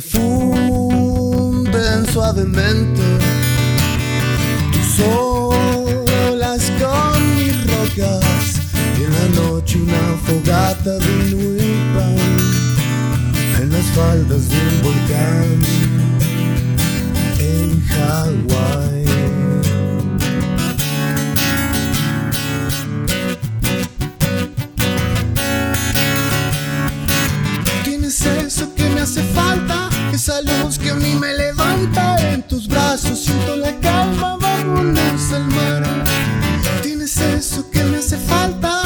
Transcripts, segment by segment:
se funden suavemente tus olas con mis rocas y en la noche una fogata y pan en las faldas de un volcán en Hawái. Tus brazos, siento la calma, vámonos al mar. Tienes eso que me hace falta,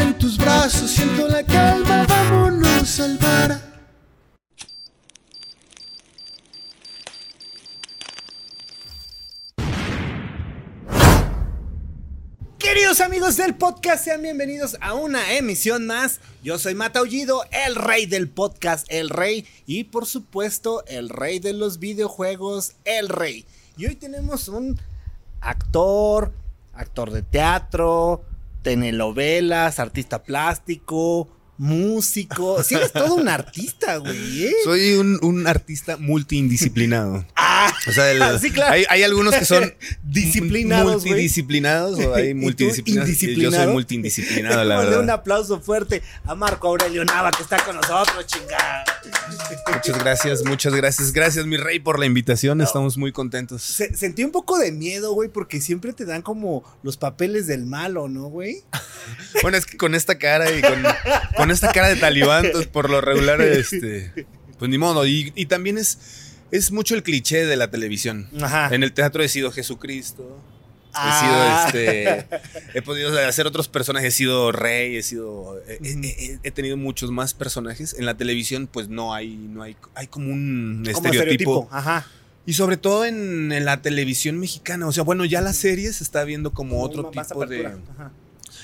en tus brazos siento podcast, sean bienvenidos a una emisión más. Yo soy Mata Aullido, el rey del podcast, el rey, y por supuesto, el rey de los videojuegos, el rey. Y hoy tenemos un actor, actor de teatro, telenovelas, artista plástico, músico. Si eres todo un artista, güey. ¿eh? Soy un, un artista multidisciplinado. Ah, O sea, el- Sí, claro. hay, hay algunos que son Disciplinados, multidisciplinados o ¿Y hay multidisciplinados. Yo soy multidisciplinado, la Démosle un verdad. aplauso fuerte a Marco Aurelio Nava que está con nosotros, chingada. Muchas gracias, muchas gracias. Gracias, mi rey, por la invitación. Estamos muy contentos. Se- sentí un poco de miedo, güey, porque siempre te dan como los papeles del malo, ¿no, güey? Bueno, es que con esta cara y con, con esta cara de talibán, entonces, por lo regular, este, pues ni modo. Y, y también es, es mucho el cliché de la televisión. Ajá. En el teatro he sido Jesucristo. Ah. He sido este. He podido hacer otros personajes. He sido rey, he sido. He, he- he- he tenido muchos más personajes. En la televisión, pues no hay. No hay. Hay como un Como estereotipo. Ajá. Y sobre todo en, en la televisión mexicana. O sea, bueno, ya la serie se está viendo como otro tipo de. Ajá.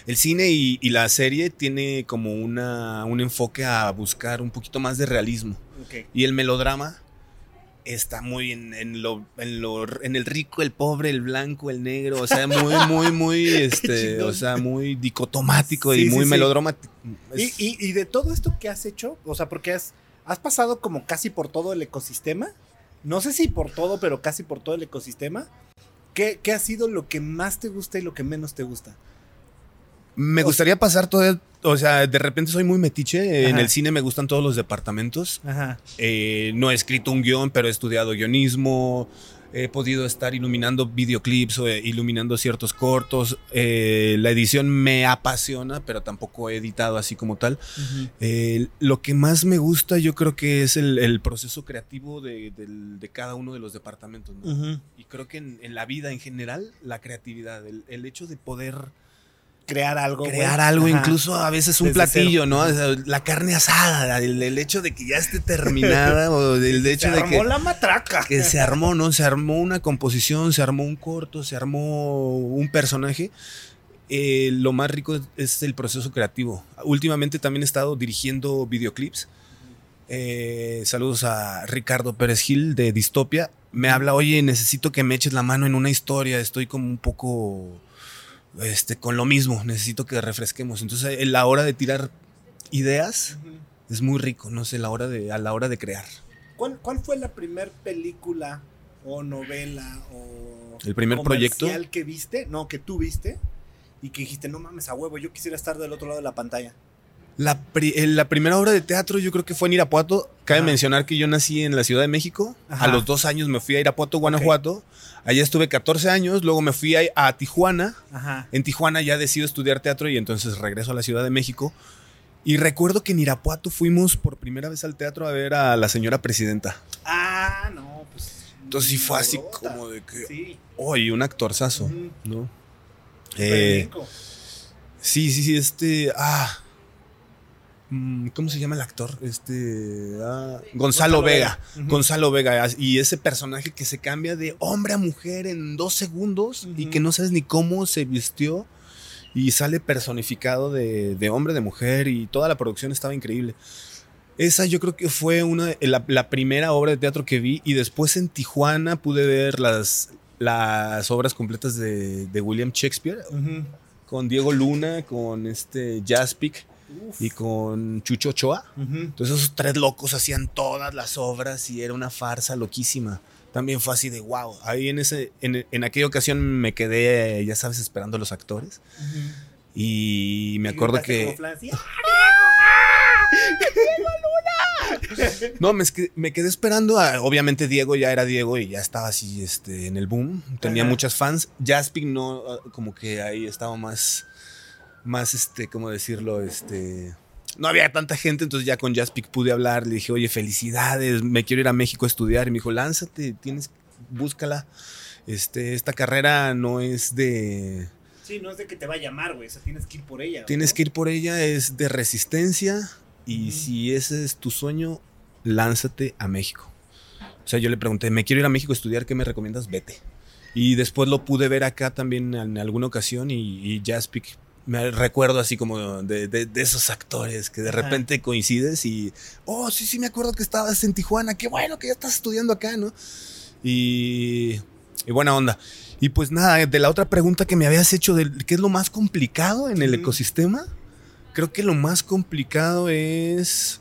El cine y, y la serie tiene como una, un enfoque a buscar un poquito más de realismo. Ok. Y el melodrama está muy en, en lo, en lo en el rico, el pobre, el blanco, el negro, o sea, muy, muy, muy, este, o sea, muy dicotomático Sí, y muy sí. melodramático. Y, y- y de todo esto que has hecho, o sea, porque has, has pasado como casi por todo el ecosistema, no sé si por todo, pero casi por todo el ecosistema, ¿qué, qué ha sido lo que más te gusta y lo que menos te gusta? Me gustaría pasar todo, el- o sea, de repente soy muy metiche, en Ajá. el cine me gustan todos los departamentos. Ajá. Eh, no he escrito un guion, pero he estudiado guionismo. He podido estar iluminando videoclips o eh, iluminando ciertos cortos. Eh, la edición me apasiona, pero tampoco he editado así como tal. Eh, lo que más me gusta yo creo que es el, el proceso creativo de, cada uno de los departamentos. Y creo que en, en la vida en general, la creatividad, el, el hecho de poder Crear algo. crear algo, Ajá. incluso a veces un Desde platillo, cero. ¿no? O sea, la carne asada, el, el hecho de que ya esté terminada o el Se hecho de armó que, la matraca. que se armó, ¿no? Se armó una composición, se armó un corto, se armó un personaje. eh, lo más rico es el proceso creativo. Últimamente también he estado dirigiendo videoclips. Eh, saludos a Ricardo Pérez Gil de Distopia. Me habla, oye, necesito que me eches la mano en una historia. Estoy como un poco este, con lo mismo. Necesito que refresquemos. Entonces, a la hora de tirar ideas es muy rico, no sé, la hora de, a la hora de crear. ¿Cuál, cuál fue la primera película o novela o el primer proyecto que viste? No, que tú viste y que dijiste, no mames, a huevo, yo quisiera estar del otro lado de la pantalla. La, eh, la primera obra de teatro yo creo que fue en Irapuato. Cabe mencionar que yo nací en la Ciudad de México. A los dos años me fui a Irapuato, Guanajuato. Allá estuve 14 años. Luego me fui a, Tijuana. En Tijuana ya decido estudiar teatro y entonces regreso a la Ciudad de México. Y recuerdo que en Irapuato fuimos por primera vez al teatro a ver a la señora presidenta. Ah, no, pues. Entonces sí fue así como de que. Sí. Oye, un actorzazo, ¿no? Eh, sí, sí, sí, este. Ah. Mm, ¿Cómo se llama el actor? Este. Ah, Gonzalo, Vega. Gonzalo Vega. Y ese personaje que se cambia de hombre a mujer en dos segundos y que no sabes ni cómo se vistió y sale personificado de, hombre, de mujer y toda la producción estaba increíble. Esa yo creo que fue una, la, primera obra de teatro que vi y después en Tijuana pude ver las, las obras completas de, William Shakespeare con Diego Luna, con este Jaspic y con Chucho Ochoa. Entonces esos tres locos hacían todas las obras y era una farsa loquísima también fue así de wow. Ahí en, ese, en, aquella ocasión me quedé, ya sabes, esperando a los actores. Y me acuerdo que. No, me, me, quedé esperando. obviamente Diego ya era Diego y ya estaba así este, en el boom. Tenía muchas fans. Jasping no, como que ahí estaba más, más, este, ¿cómo decirlo? Este, no había tanta gente, entonces ya con Jaspic pude hablar, le dije, oye, felicidades, me quiero ir a México a estudiar. Y me dijo, lánzate, tienes, búscala. Este, esta carrera no es de... Sí, no es de que te va a llamar, güey, o sea, tienes que ir por ella. Tienes que ir por ella, es de resistencia y si ese es tu sueño, lánzate a México. O sea, yo le pregunté, me quiero ir a México a estudiar, ¿qué me recomiendas? Vete. Y después lo pude ver acá también en alguna ocasión y, y Jaspic me recuerdo así como de, esos actores que de repente coincides y, oh, sí, sí, me acuerdo que estabas en Tijuana, qué bueno que ya estás estudiando acá, ¿no? Y, y buena onda. Y pues nada, de la otra pregunta que me habías hecho de qué es lo más complicado en el ecosistema, creo que lo más complicado es,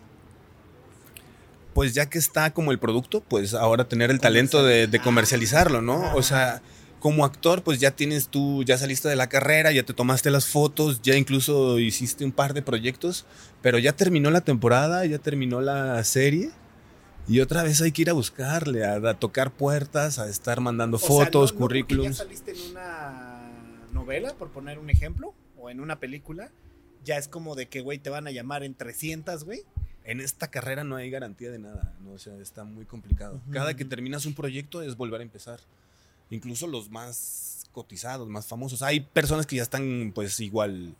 pues ya que está como el producto, pues ahora tener el talento de, de comercializarlo, ¿no? O sea como actor, pues ya tienes tú, ya saliste de la carrera, ya te tomaste las fotos, ya incluso hiciste un par de proyectos, pero ya terminó la temporada, ya terminó la serie. Y otra vez hay que ir a buscarle, a, tocar puertas, a estar mandando fotos, currículums. ya saliste en una novela, por poner un ejemplo, o en una película, ya es como de que, güey, te van a llamar en 300, güey. En esta carrera no hay garantía de nada, ¿no? o sea, está muy complicado. Cada que terminas un proyecto es volver a empezar incluso los más cotizados, más famosos. Hay personas que ya están pues igual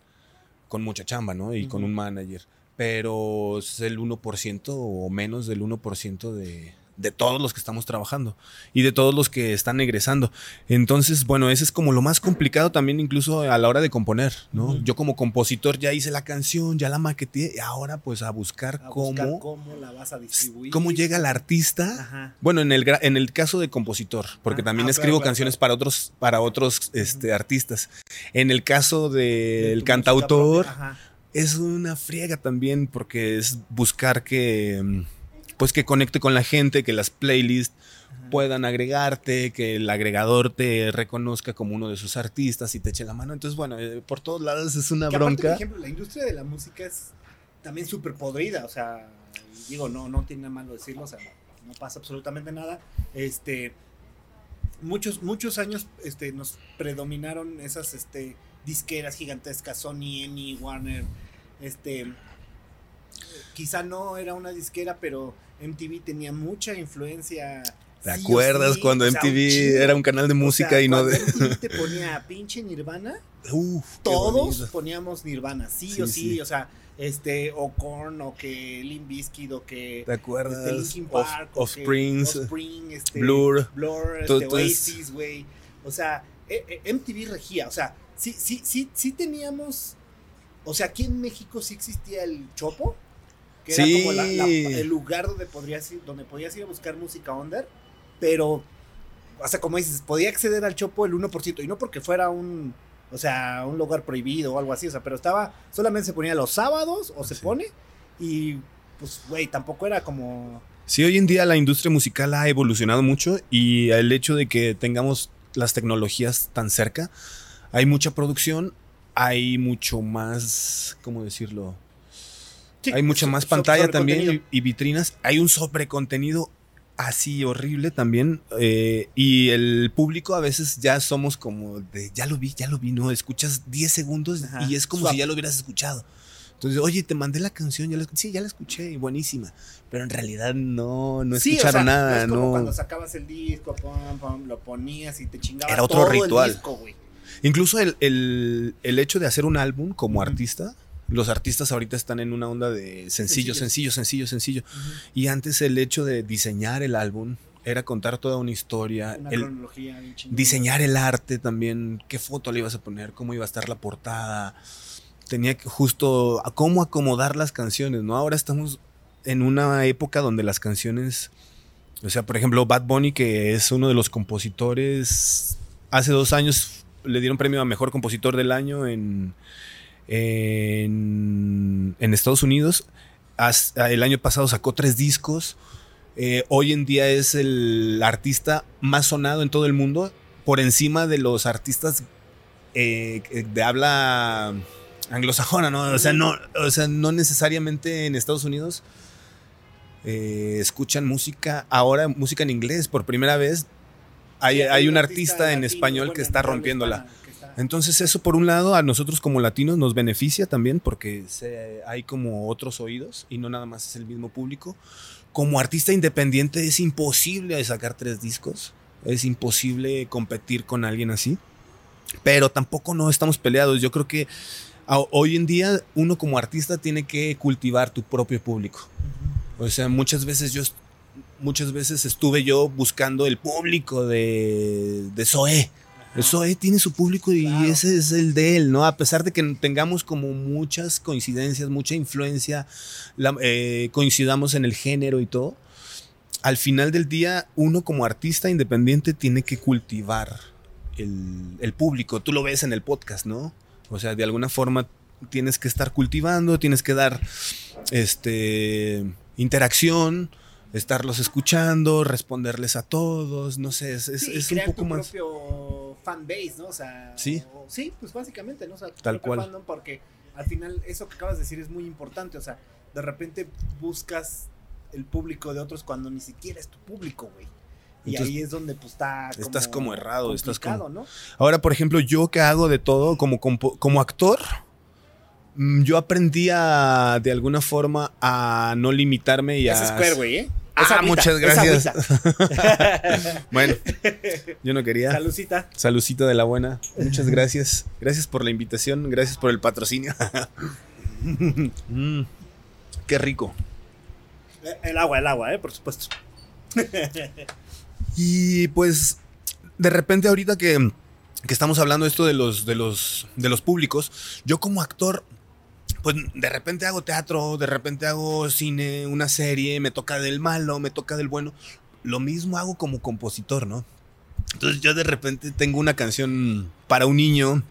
con mucha chamba, ¿no? Y con un manager. Pero es el 1% o menos del 1% de, de todos los que estamos trabajando y de todos los que están egresando. Entonces, bueno, ese es como lo más complicado también incluso a la hora de componer, ¿no? Yo como compositor ya hice la canción, ya la maqueteé y ahora pues a buscar cómo cómo la vas a distribuir. Cómo llega el artista. Bueno, en el en el caso de compositor, porque ah, también ah, escribo canciones para otros para otros este, artistas. En el caso del cantautor es una friega también porque es buscar que mm, pues que conecte con la gente, que las playlists puedan agregarte, que el agregador te reconozca como uno de sus artistas y te eche la mano. Entonces, bueno, eh, por todos lados es una bronca. por ejemplo, la industria de la música es también súper podrida, o sea, digo, no, no tiene nada malo decirlo, o sea, no, pasa absolutamente nada. Este, muchos, muchos años este, nos predominaron esas este, disqueras gigantescas, Sony, EMI, Warner, este, quizá no era una disquera, pero MTV tenía mucha influencia. ¿Te acuerdas cuando MTV era un canal de música y no de... MTV te ponía pinche Nirvana. Uf, todos poníamos Nirvana, sí, o sí, o sea, este, o Korn, o que Limp Bizkit, o que... ¿Te acuerdas? Este, Linkin Park, of, Springs, Spring, este, Blur, Blur, este, Oasis, güey. O sea, eh, eh, MTV regía, o sea, sí, sí, sí, sí teníamos, o sea, aquí en México sí existía el Chopo, que Sí. era como la- la- el lugar donde podrías ir, donde podías ir a buscar música under, pero, o sea, como dices, podía acceder al Chopo el 1%, y no porque fuera un, o sea, un lugar prohibido o algo así, o sea, pero estaba, solamente se ponía los sábados, o se pone, y pues, güey, tampoco era como... Sí, hoy en día la industria musical ha evolucionado mucho y el hecho de que tengamos las tecnologías tan cerca, hay mucha producción, hay mucho más, ¿cómo decirlo? Sí, hay mucha so- más so- pantalla también y, y vitrinas. Hay un sobrecontenido así horrible también. eh, y el público a veces ya somos como de, ya lo vi, ya lo vi, no, escuchas 10 segundos Ajá, y es como si ya lo hubieras escuchado. Entonces, oye, te mandé la canción, ya la, sí, ya la escuché y buenísima. Pero en realidad no, no Sí, o escucharon sea, nada, es como no. cuando sacabas el disco, lo ponías y te chingabas Era otro todo ritual. el disco, güey. Incluso el, el- el hecho de hacer un álbum como artista, los artistas ahorita están en una onda de sencillo, sencillo, sencillo, sencillo. Y antes el hecho de diseñar el álbum era contar toda una historia, Una el cronología bien diseñar el arte también, qué foto le ibas a poner, cómo iba a estar la portada. Tenía que justo a cómo acomodar las canciones, ¿no? Ahora estamos en una época donde las canciones, o sea, por ejemplo, Bad Bunny, que es uno de los compositores, hace dos años le dieron premio a Mejor Compositor del Año en, en, Estados Unidos. Has- el año pasado sacó tres discos. Eh, hoy en día es el artista más sonado en todo el mundo, por encima de los artistas eh, de habla anglosajona, ¿no? O sea, no, o sea, no necesariamente en Estados Unidos eh, escuchan música, ahora música en inglés por primera vez. Hay, hay un artista en español que está rompiéndola. Entonces eso por un lado a nosotros como latinos nos beneficia también porque se- hay como otros oídos y no nada más es el mismo público. Como artista independiente es imposible sacar tres discos, es imposible competir con alguien así, pero tampoco no estamos peleados. Yo creo que hoy en día uno como artista tiene que cultivar tu propio público. O sea, muchas veces yo muchas veces estuve yo buscando el público de, de Zoé. Ajá. Zoé tiene su público y Claro. ese es el de él, ¿no? A pesar de que tengamos como muchas coincidencias, mucha influencia, la- eh, coincidamos en el género y todo, al final del día uno como artista independiente tiene que cultivar el, el público. Tú lo ves en el podcast, ¿no? O sea, de alguna forma tienes que estar cultivando, tienes que dar este interacción, estarlos escuchando, responderles a todos, no sé, es, Sí, es un poco tu más... propio fanbase, ¿no? O sea, Sí. o- sí, pues básicamente, ¿no? O sea, Tal cual. porque al final eso que acabas de decir es muy importante, o sea, de repente buscas el público de otros cuando ni siquiera es tu público, güey. Y Entonces, ahí es donde pues está estás como errado, estás como- ¿no? Ahora, por ejemplo, yo que hago de todo como, como actor, mm, yo aprendí a, de alguna forma a no limitarme y a... Es Square, güey, ¿eh? Ah, agüita, muchas gracias. Bueno, yo no quería. Salucita. Saludcita de la buena. Muchas gracias. Gracias por la invitación. Gracias por el patrocinio. Mm, qué rico. Eh, El agua, el agua, ¿eh? Por supuesto. Y pues, de repente ahorita que, que estamos hablando esto de los, de, los, de los públicos, yo como actor, pues de repente hago teatro, de repente hago cine, una serie, me toca del malo, me toca del bueno. Lo mismo hago como compositor, ¿no? Entonces yo de repente tengo una canción para un niño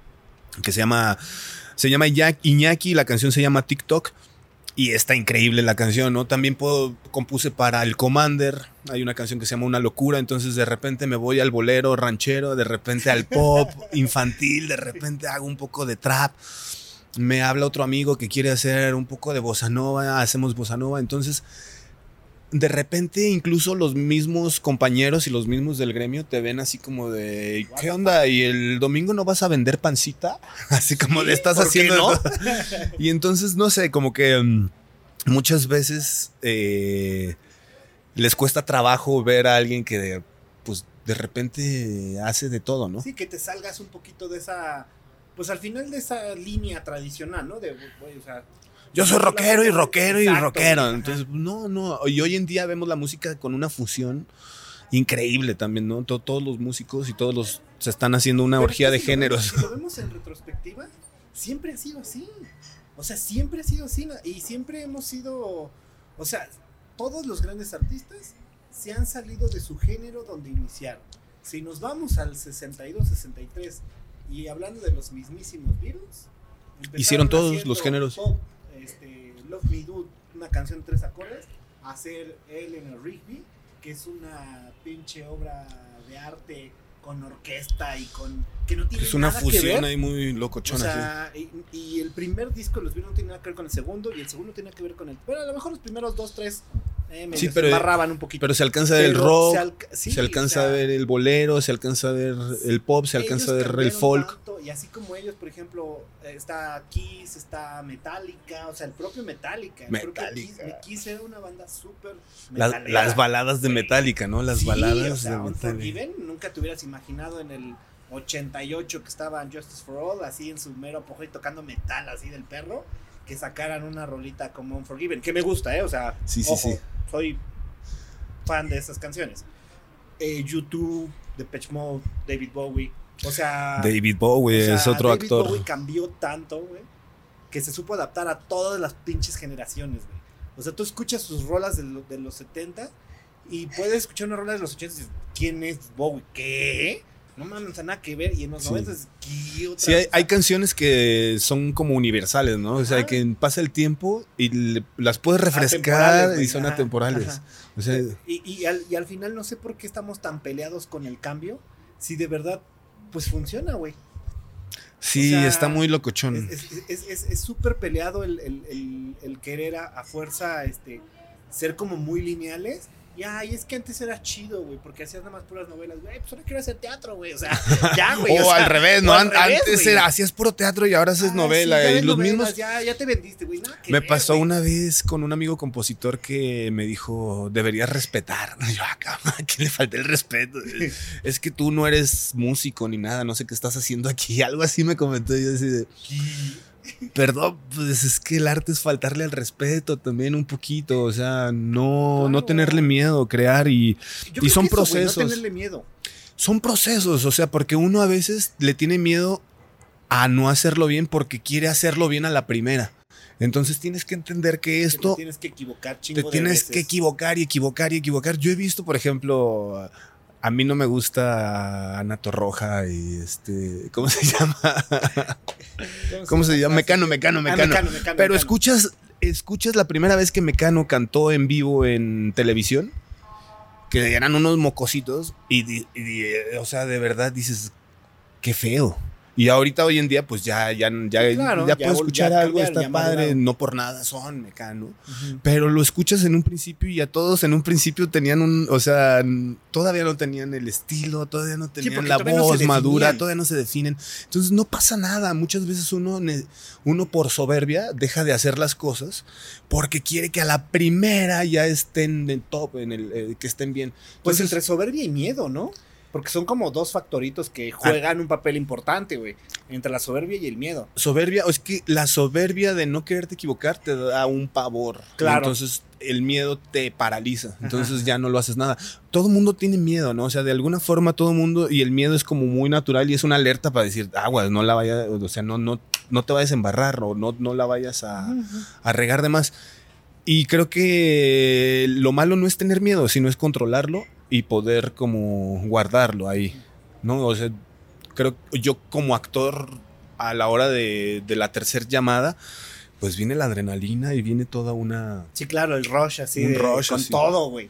que se llama, se llama Iñaki- la canción se llama TikTok. Y está increíble la canción, ¿no? También puedo, compuse para el Commander. Hay una canción que se llama Una locura. Entonces de repente me voy al bolero ranchero, de repente al pop infantil, de repente hago un poco de trap. Me habla otro amigo que quiere hacer un poco de bossa nova, hacemos bossa nova. Entonces, de repente incluso los mismos compañeros y los mismos del gremio te ven así como de, ¿qué onda? ¿Y el domingo no vas a vender pancita? Así como le estás ¿por qué haciendo... no? y entonces, no sé, como que mm, muchas veces eh, les cuesta trabajo ver a alguien que, pues, de repente hace de todo, ¿no? Sí, que te salgas un poquito de esa. Pues al final de esa línea tradicional, ¿no? De, güey, o sea. Yo soy rockero y rockero y Exacto, rockero. ajá. Entonces, no, no. Y hoy en día vemos la música con una fusión increíble también, ¿no? To- todos los músicos y todos los se están haciendo una Pero orgía de lo vemos- géneros. Si lo vemos en retrospectiva, siempre ha sido así. O sea, siempre ha sido así. Y siempre hemos sido. O sea, todos los grandes artistas se han salido de su género donde iniciaron. Si nos vamos al 62, 63 y hablando de los mismísimos Beatles, Hicieron todos los géneros. pop, este, Love Me Do, una canción de tres acordes, hacer Eleanor Rigby, que es una pinche obra de arte con orquesta y con que no tiene Es una nada que ver. fusión ahí muy O locochona. sea, y, y el primer disco de los Beatles no tiene nada que ver con el segundo y el segundo tiene que ver con el. Bueno, a lo mejor los primeros dos, tres eh, Sí, pero- un poquito. Pero se alcanza ver el Pero rock, se alca- sí, se alcanza o sea, a ver el bolero, se alcanza a ver el pop, se alcanza a ver el folk. tanto, y así como ellos, por ejemplo, está Kiss, está Metallica, o sea, el propio Metallica. Metallica. Kiss, Kiss era una banda súper. Las, las baladas de Metallica, ¿no? Las Sí, baladas o sea, de Metallica. nunca te hubieras imaginado en el 88 que estaban Justice for All, así en su mero apogeo y tocando metal así del perro, que sacaran una rolita como Unforgiven, que me gusta, ¿eh? O sea, Sí, sí, ojo, sí. Soy fan de esas canciones. Eh, YouTube, Depeche Mode, David Bowie, o sea... David Bowie o sea, es otro David actor. Bowie cambió tanto, güey, que se supo adaptar a todas las pinches generaciones, güey. O sea, tú escuchas sus rolas de, lo- de los 70 y puedes escuchar una rola de los 80 y dices, ¿quién es Bowie? ¿Qué? No mames, nada que ver. Y en los Sí. 90 es, ¿qué otra Sí, hay, hay canciones que son como universales, ¿no? O sea, que pasa el tiempo y le- las puedes refrescar Atemporales, güey, y son ajá, atemporales. ajá. O sea, Y, y al, y al final no sé por qué estamos tan peleados con el cambio, si de verdad, pues funciona, güey. sí, sea, está muy locochón. Es súper peleado el, el- el- el querer a, a fuerza este, ser como muy lineales. Y ay, es que antes era chido, güey, porque hacías nada más puras novelas, güey. Pues ahora quiero hacer teatro, güey. O sea, ya, güey. o, sea, al revés, ¿no? al revés, Antes era, hacías puro teatro y ahora haces Ay, novela. sí, ya y los novelas, mismos. Ya, ya te vendiste, güey. Me ver, pasó una vez con un amigo compositor que me dijo, deberías respetar. Yo acá, que le falté el respeto. es que tú no eres músico ni nada, no sé qué estás haciendo aquí. Algo así me comentó y yo así de, perdón, pues es que el arte es faltarle al respeto también un poquito, o sea, no, no tenerle miedo, crear y Yo y son eso, procesos. no tenerle miedo. son procesos, o sea, porque uno a veces le tiene miedo a no hacerlo bien porque quiere hacerlo bien a la primera. Entonces tienes que entender que que te esto tienes que equivocar, te chingo de tienes veces. que equivocar y equivocar y equivocar. Yo he visto, por ejemplo, a mí no me gusta Ana Torroja y este, ¿cómo se llama? ¿Cómo se llama? Mecano, Mecano, Ah, Mecano. Mecano, Mecano, Pero Mecano. escuchas, escuchas la primera vez que Mecano cantó en vivo en televisión, que eran unos mocositos, y, y eh, o sea, de verdad dices, qué feo. Y ahorita hoy en día, pues ya, ya, ya, Sí, claro, ya ya puedo escuchar ya algo, está padre, no por nada son Mecano. Ujú. Pero lo escuchas en un principio y a todos en un principio tenían un, o sea, todavía no tenían el estilo, todavía no tenían porque la todavía no voz madura, definían. todavía no se definen. Entonces no pasa nada. Muchas veces uno, uno por soberbia deja de hacer las cosas porque quiere que a la primera ya estén en top, en el, eh, que estén bien. Pues Entonces, entre soberbia y miedo, ¿no? Porque son como dos factoritos que juegan un papel importante, güey. Entre la soberbia y el miedo. soberbia, es que la soberbia de no quererte equivocar te da un pavor. Claro. Entonces el miedo te paraliza. Entonces ya no lo haces nada. Todo mundo tiene miedo, ¿no? O sea, de alguna forma todo mundo, y el miedo es como muy natural y es una alerta para decir, aguas, no la vaya, o sea, no, no, no te vayas a embarrar o no, no la vayas a, a regar de más. Y creo que lo malo no es tener miedo, sino es controlarlo y poder como guardarlo ahí, ¿no? O sea, creo yo como actor a la hora de, de la tercera llamada, pues viene la adrenalina y viene toda una... Sí, claro, el rush así. Un de- rush con así. todo, güey.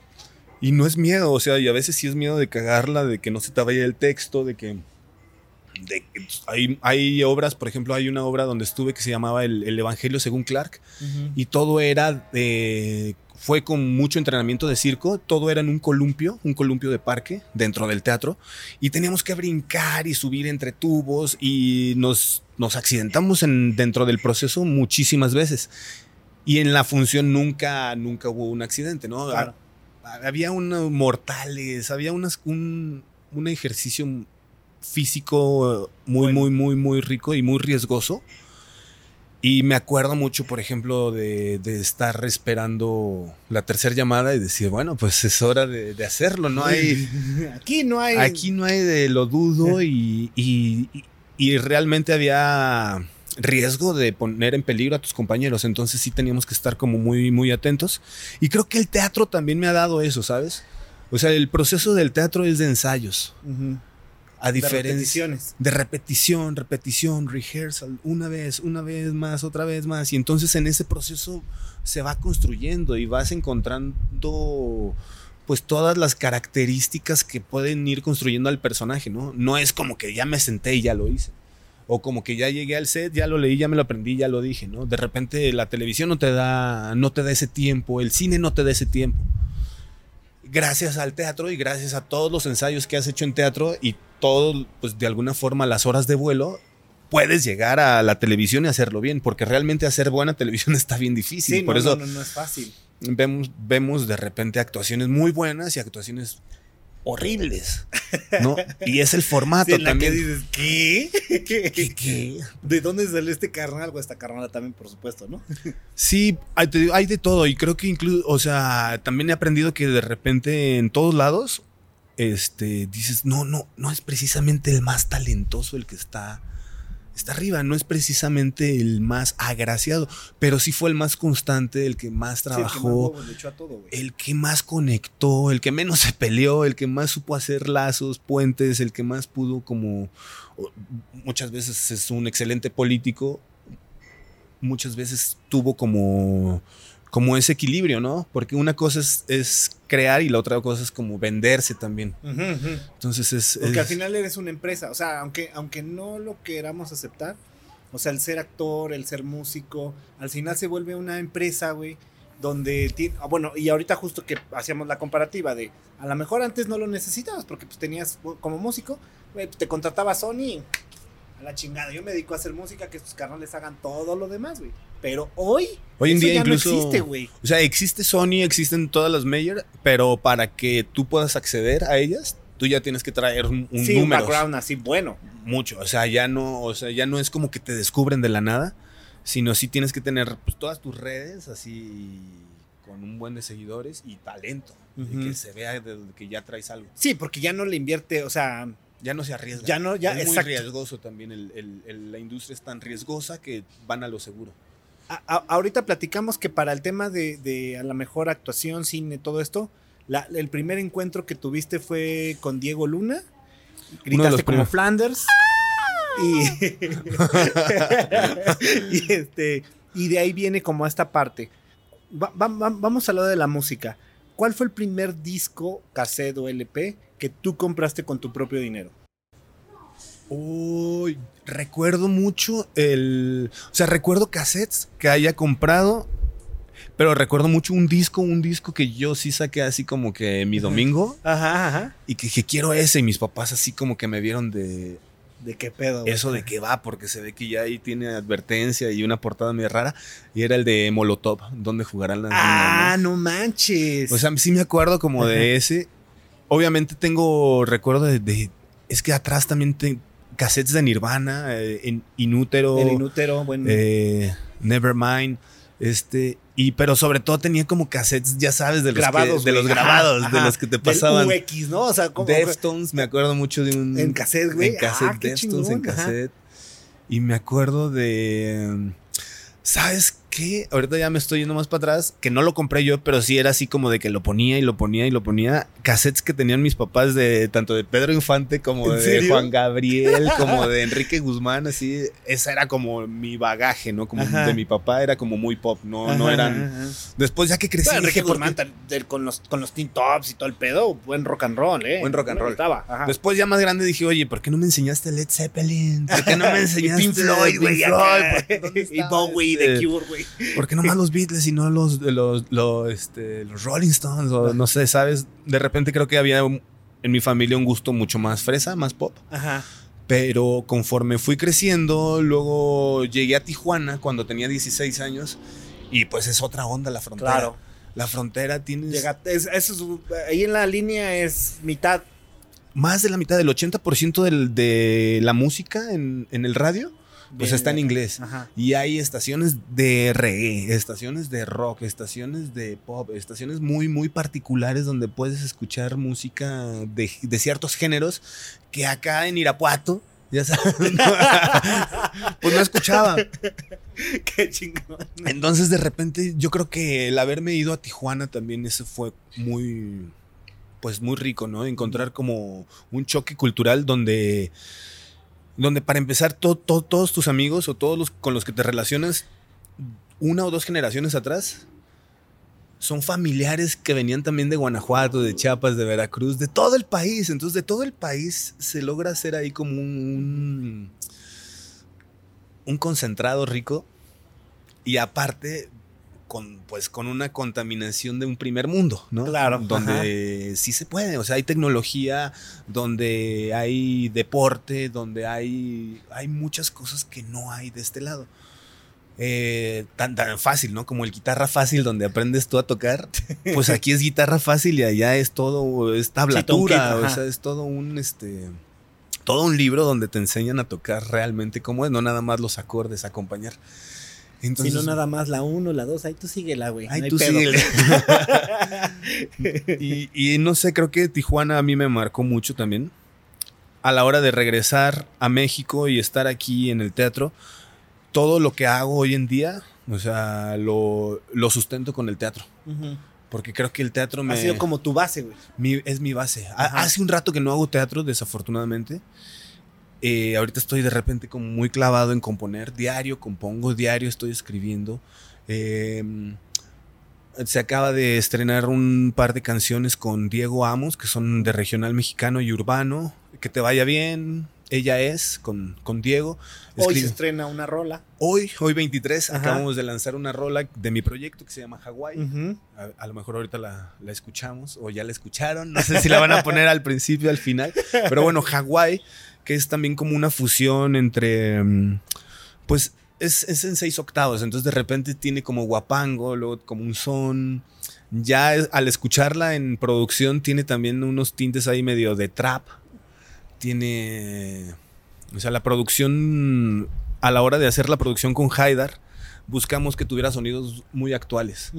Y no es miedo, o sea, y a veces sí es miedo de cagarla, de que no se te vaya el texto, de que... de que hay, hay obras, por ejemplo, hay una obra donde estuve que se llamaba El, El Evangelio según Clark, y todo era de fue con mucho entrenamiento de circo, todo era en un columpio, un columpio de parque dentro del teatro y teníamos que brincar y subir entre tubos y nos, nos accidentamos en, dentro del proceso muchísimas veces. Y en la función nunca, nunca hubo un accidente, ¿no? Claro. Había unos mortales, había unas, un, un ejercicio físico muy, Bueno. muy, muy, muy rico y muy riesgoso Y me acuerdo mucho, por ejemplo, de, de estar esperando la tercera llamada y decir, bueno, pues es hora de, de hacerlo. No hay. Aquí no hay. Aquí no hay de lo dudo y, y, y- y realmente había riesgo de poner en peligro a tus compañeros. Entonces sí teníamos que estar como muy, muy atentos. Y creo que el teatro también me ha dado eso, ¿sabes? O sea, el proceso del teatro es de ensayos. Ujú. A De diferencia repeticiones. de repetición, repetición, rehearsal, una vez, una vez más, otra vez más. Y entonces en ese proceso se va construyendo y vas encontrando pues todas las características que pueden ir construyendo al personaje, ¿no? No es como que ya me senté y ya lo hice. O como que ya llegué al set, ya lo leí, ya me lo aprendí, ya lo dije, ¿no? De repente la televisión no te da, no te da ese tiempo, el cine no te da ese tiempo. Gracias al teatro y gracias a todos los ensayos que has hecho en teatro y todo, pues de alguna forma las horas de vuelo, puedes llegar a la televisión y hacerlo bien, porque realmente hacer buena televisión está bien difícil. Sí, Por no, eso no, no, no es fácil. vemos, vemos de repente actuaciones muy buenas y actuaciones horribles, ¿no? Y es el formato Sí, en la que también. dices, ¿qué? ¿Qué- qué? ¿De dónde sale este carnal? O esta carnala también, por supuesto, ¿no? Sí, hay de todo y creo que incluso, o sea, también he aprendido que de repente en todos lados, este, dices, no, no, no es precisamente el más talentoso el que está, está arriba, no es precisamente el más agraciado, pero sí fue el más constante, el que más Sí, el que más trabajó, todo, el que más conectó, el que menos se peleó, el que más supo hacer lazos, puentes, el que más pudo como muchas veces es un excelente político, muchas veces tuvo como como ese equilibrio, ¿no? Porque una cosa es, es crear y la otra cosa es como venderse también. Entonces es... Porque es- al final eres una empresa. O sea, aunque, aunque no lo queramos aceptar, o sea, el ser actor, el ser músico, al final se vuelve una empresa, güey. Donde tiene, ah, bueno, y ahorita justo que hacíamos la comparativa de a lo mejor antes no lo necesitabas porque pues tenías como músico, güey, te contrataba Sony a la chingada. Yo me dedico a hacer música, que estos carnales hagan todo lo demás, güey. Pero hoy, Hoy en eso día ya incluso... no existe, güey. O sea, existe Sony, existen todas las major, pero para que tú puedas acceder a ellas, tú ya tienes que traer un, Sí, un número. background así bueno. mucho. O sea, ya no, o sea, ya no es como que te descubren de la nada, sino sí tienes que tener pues, todas tus redes así con un buen de seguidores y talento. Ujú. que se vea de que ya traes algo. Sí, porque ya no le invierte, o sea, Ya no se arriesga. Ya no, ya, es exacto. muy riesgoso también. el- el- el- la industria es tan riesgosa que van a lo seguro. A- a- ahorita platicamos que para el tema de, de a la mejor actuación, cine, todo esto, la- el primer encuentro que tuviste fue con Diego Luna. Gritaste los como primeros. Flanders. Y, y, este, y de ahí viene como esta parte. Va- va- va- vamos a hablar de la música. ¿Cuál fue el primer disco, cassette o LP que tú compraste con tu propio dinero? Uy, recuerdo mucho el. O sea, recuerdo cassettes que haya comprado. Pero recuerdo mucho un disco, un disco que yo sí saqué así como que mi domingo. Ajá, ajá. Y que dije, quiero ese. Y mis papás así como que me vieron de ¿De qué pedo? güey? eso de qué va, porque se ve que ya ahí tiene advertencia y una portada medio rara. Y era el de Molotov, donde jugarán las Ah, niñas, no manches. O sea, sí me acuerdo como de ese. Obviamente tengo recuerdo de. de- es que atrás también tengo cassettes de Nirvana, eh, en Inútero, el inútero, bueno. eh, Nevermind. Este, y pero sobre todo tenía como cassettes, ya sabes, de los, grabados. que, de los Ajá, grabados, de los que te Del pasaban. UX, ¿no? O sea, como. Deftones, me acuerdo mucho de un. En cassette, güey. En cassette, Ah, en chingón, ajá. cassette. Y me acuerdo de. ¿Sabes qué? Ahorita ya me estoy yendo más para atrás. Que no lo compré yo, pero sí era así como de que lo ponía y lo ponía y lo ponía. Cassettes que tenían mis papás de tanto de Pedro Infante como ¿En de serio? Juan Gabriel, como de Enrique Guzmán, así. Esa era como mi bagaje, ¿no? Como Ajá. de mi papá era como muy pop. No, no eran. ajá. Después ya que crecí. Bueno, Enrique ¿por Guzmán del- con los, con los teen tops y todo el pedo, buen rock and roll, ¿eh? Buen rock and roll. Después ya más grande dije, oye, ¿por qué no me enseñaste Led Zeppelin? ¿Por qué no me enseñaste Pink Floyd, güey, Y Bowie? The Cure, güey. ¿Por qué nomás los Beatles y no los, los, los, este, los Rolling Stones? O no sé, ¿sabes? De repente creo que había un- en mi familia un gusto mucho más fresa, más pop. Ajá. Pero conforme fui creciendo, luego llegué a Tijuana cuando tenía 16 años y pues es otra onda la frontera. Claro. La frontera Llega- es- es- ahí en la línea es mitad. más de la mitad del 80% del- de la música en, en el radio pues está en inglés. Ajá. Y hay estaciones de reggae, estaciones de rock, estaciones de pop, estaciones muy, muy particulares donde puedes escuchar música de, de ciertos géneros que acá en Irapuato, ya sabes, pues no escuchaba. Qué chingón. Entonces de repente yo creo que el haberme ido a Tijuana también eso fue muy pues muy rico, ¿no? Encontrar como un choque cultural donde donde para empezar to- to- todos tus amigos o todos los con los que te relacionas una o dos generaciones atrás son familiares que venían también de Guanajuato, de Chiapas, de Veracruz, de todo el país. Entonces, de todo el país se logra hacer ahí como un, un concentrado rico y aparte con pues con una contaminación de un primer mundo, ¿no? Claro, Donde sí se puede, o sea, hay tecnología, donde hay deporte, donde hay hay muchas cosas que no hay de este lado. Eh, tan, tan fácil, ¿no? Como el guitarra fácil donde aprendes tú a tocar. Pues aquí es guitarra fácil y allá es todo, es tablatura, Sí, o sea, es todo un este. Todo un libro donde te enseñan a tocar realmente cómo es, no nada más los acordes, acompañar. Si Entonces, no nada más la 1, la 2, ahí tú síguela, güey. Ay, no tú pedo. síguele. y, y no sé, creo que Tijuana a mí me marcó mucho también. A la hora de regresar a México y estar aquí en el teatro, todo lo que hago hoy en día, o sea, lo, lo sustento con el teatro. Ujú. Porque creo que el teatro me... Ha sido como tu base, güey. Mi- es mi base. Ajá. Hace un rato que no hago teatro, desafortunadamente. Eh, ahorita estoy de repente como muy clavado en componer. Diario compongo, diario estoy escribiendo. Eh, se acaba de estrenar un par de canciones con Diego Amos, que son de regional mexicano y urbano. Que te vaya bien. Ella es, con, con Diego. Hoy se estrena una rola. hoy, hoy 23, Ajá. acabamos de lanzar una rola de mi proyecto que se llama. Ujú. A, a lo mejor ahorita la, la escuchamos o ya la escucharon. No sé si la van a poner al principio, al final. Pero bueno, Hawái, que es también como una fusión entre. mm, Pues es, es en seis octavos. Entonces de repente tiene como guapango, luego como un son. Ya es- al escucharla en producción tiene también unos tintes ahí medio de trap. Tiene. O sea, la producción. A la hora de hacer la producción con Haidar, buscamos que tuviera sonidos muy actuales.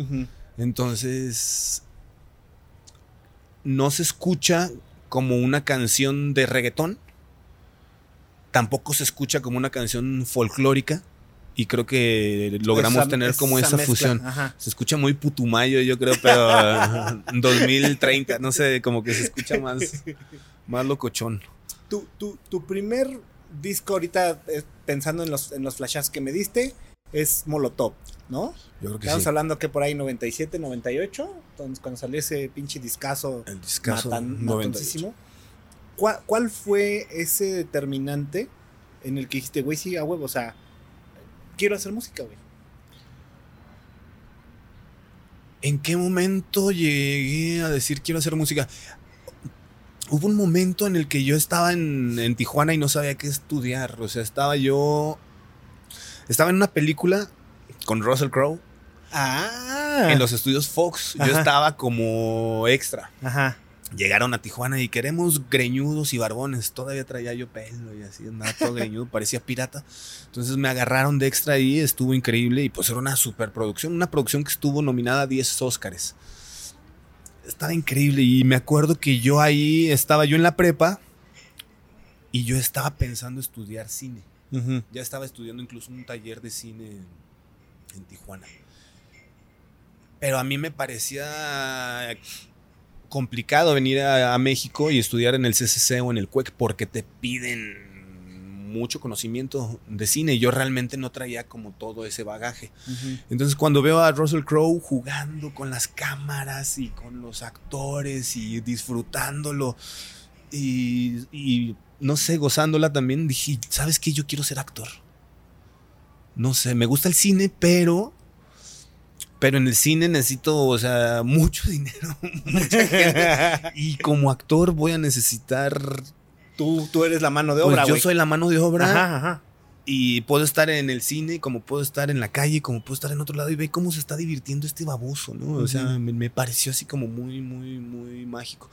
Entonces, no se escucha como una canción de reggaetón. Tampoco se escucha como una canción folclórica. Y creo que logramos Esa- tener como esa, mezcla, fusión. Ajá. Se escucha muy putumayo, yo creo, pero 2030, no sé, como que se escucha más, más locochón. Tu, tu, tu primer disco ahorita, eh, pensando en los, en los flashes que me diste, es Molotov, ¿no? Yo creo que Estamos sí. hablando que por ahí 97, 98, entonces cuando salió ese pinche discazo El discazo matan, 98. ¿Cuál, cuál fue ese determinante en el que dijiste, güey, sí, a huevo, o sea, quiero hacer música, güey? ¿En qué momento llegué a decir quiero hacer música? Hubo un momento en el que yo estaba en, en Tijuana y no sabía qué estudiar. O sea, estaba yo. Estaba en una película con Russell Crowe Ah, en los estudios Fox. Yo estaba como extra. Ajá. Llegaron a Tijuana y queremos greñudos y barbones. Todavía traía yo pelo y así, andaba todo greñudo, parecía pirata. Entonces me agarraron de extra ahí, estuvo increíble y pues era una superproducción, una producción que estuvo nominada a 10 Óscares. Estaba increíble y me acuerdo que yo ahí estaba yo en la prepa y yo estaba pensando estudiar cine. Ya estaba estudiando incluso un taller de cine en, en Tijuana. Pero a mí me parecía complicado venir a, a México y estudiar en el CCC o en el CUEC porque te piden mucho conocimiento de cine y yo realmente no traía como todo ese bagaje. Entonces cuando veo a Russell Crowe jugando con las cámaras y con los actores y disfrutándolo y, y, no sé, gozándola también, dije, ¿sabes qué? Yo quiero ser actor. No sé, me gusta el cine, pero... Pero en el cine necesito, o sea, mucho dinero, mucha gente. Y como actor voy a necesitar... Tú, tú eres la mano de Pues obra, yo soy la mano de obra. Ajá, ajá. Y puedo estar en el cine, como puedo estar en la calle, como puedo estar en otro lado y ve cómo se está divirtiendo este baboso, ¿no? O sea, me, me pareció así como muy, muy, muy mágico.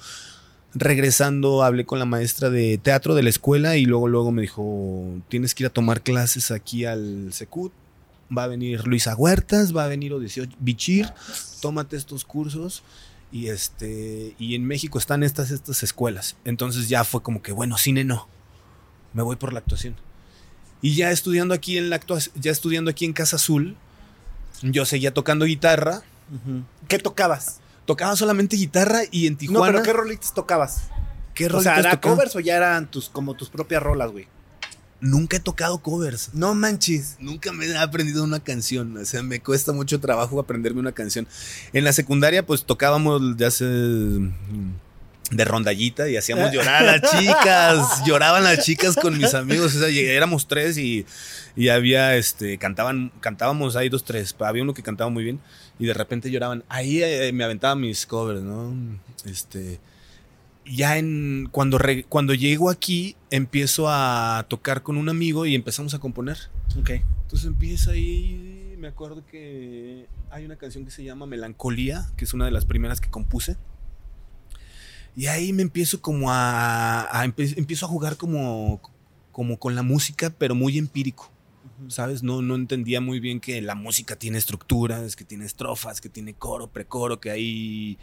regresando hablé con la maestra de teatro de la escuela y luego luego me dijo, tienes que ir a tomar clases aquí al Secut. Va a venir Luisa Huertas, va a venir Odiseo Bichir, tómate estos cursos y este y en México están estas estas escuelas. Entonces ya fue como que bueno, cine no. Me voy por la actuación. Y ya estudiando aquí en la actuación, ya estudiando aquí en Casa Azul, yo seguía tocando guitarra. ¿Qué tocabas? Tocaba solamente guitarra y en No, Tijuana. pero ¿qué rolitas tocabas? ¿qué O sea, rolitas ¿era tocaba? covers o ya eran tus, como tus propias rolas, güey? Nunca he tocado covers. No manches. Nunca me he aprendido una canción. O sea, me cuesta mucho trabajo aprenderme una canción. En la secundaria, pues tocábamos de hace. de rondallita y hacíamos llorar a las chicas. Lloraban las chicas con mis amigos. O sea, éramos tres y, y había este. Cantaban, cantábamos ahí dos, tres. Había uno que cantaba muy bien y de repente lloraban. Ahí eh, me aventaba mis covers, ¿no? Este. Ya en. Cuando, re- cuando llego aquí, empiezo a tocar con un amigo y empezamos a componer. Ok. Entonces empieza ahí, me acuerdo que hay una canción que se llama Melancolía, que es una de las primeras que compuse. Y ahí me empiezo como a, a empe- empiezo a jugar como, como con la música, pero muy empírico. ¿Sabes? No, no entendía muy bien que la música tiene estructuras, que tiene estrofas, que tiene coro, precoro, que hay,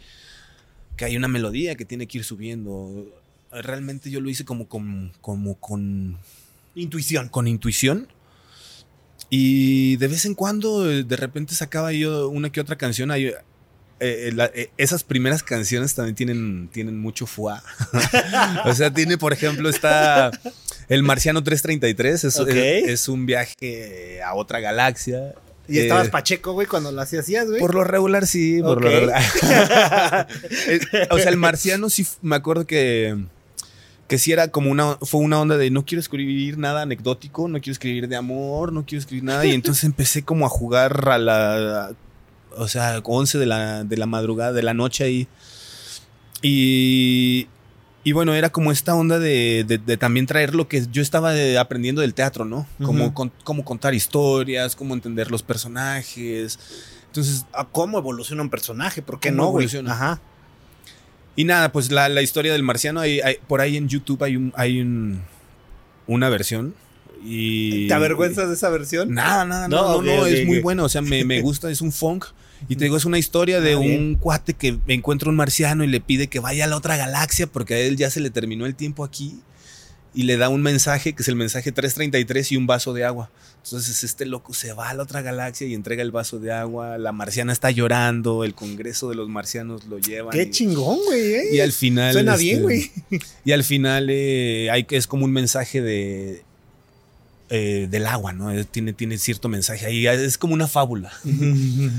que hay una melodía que tiene que ir subiendo. Realmente yo lo hice como con, como con Intuición. con intuición. Y de vez en cuando, de repente sacaba yo una que otra canción. Ahí, eh, eh, la- eh, esas primeras canciones también tienen, tienen mucho fuá. o sea, tiene, por ejemplo, está El Marciano 333. Es, Ok. es- es un viaje a otra galaxia. Y Eh, estabas pacheco, güey, cuando lo hacías, güey. por lo regular, sí. Por lo regular. Eh, o sea, el marciano sí, me acuerdo que, que sí era como una, fue una onda de no quiero escribir nada anecdótico, no quiero escribir de amor, no quiero escribir nada. Y entonces empecé como a jugar a la, o sea, 11 de la, de la madrugada, de la noche ahí. Y, y bueno, era como esta onda de, de- de también traer lo que yo estaba de- aprendiendo del teatro, ¿no? Como, con- cómo contar historias, cómo entender los personajes. Entonces, ¿A ¿Cómo evoluciona un personaje? ¿Por qué ¿Cómo no, evoluciona? Ajá. Y nada, pues la, la historia del marciano, hay, hay- por ahí en YouTube hay, un, hay un, una versión. Y, ¿Te avergüenzas de esa versión? Nada, nada, No, no, no, es muy bueno, o sea, me, me gusta, es un funk. Y te digo, es una historia de bien. un cuate que encuentra un marciano y le pide que vaya a la otra galaxia porque a él ya se le terminó el tiempo aquí. Y le da un mensaje, que es el mensaje 333 y un vaso de agua. Entonces este loco se va a la otra galaxia y entrega el vaso de agua. La marciana está llorando, el congreso de los marcianos lo lleva. Qué chingón, güey. eh. Y al final. Suena este, bien, güey. Y al final eh, hay que es como un mensaje de. Eh, del agua, ¿no? Eh, Tiene, tiene cierto mensaje ahí. Es como una fábula.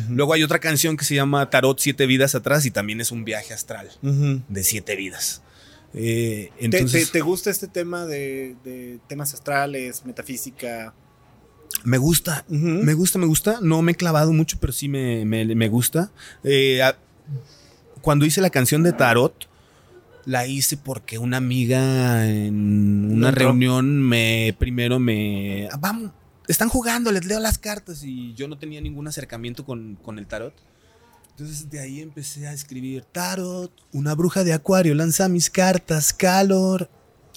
Luego hay otra canción que se llama Tarot Siete Vidas Atrás y también es un viaje astral de siete vidas. Eh, ¿Te, entonces, te- te gusta este tema de, de temas astrales, metafísica? me gusta, me gusta, me gusta. No me he clavado mucho, pero sí me, me- me gusta. Eh, a- cuando hice la canción de Tarot, la hice porque una amiga en una reunión me primero me... "Ah, Vamos, están jugando, les leo las cartas y yo no tenía ningún acercamiento con, con el tarot. Entonces de ahí empecé a escribir Tarot, una bruja de acuario lanza mis cartas, calor,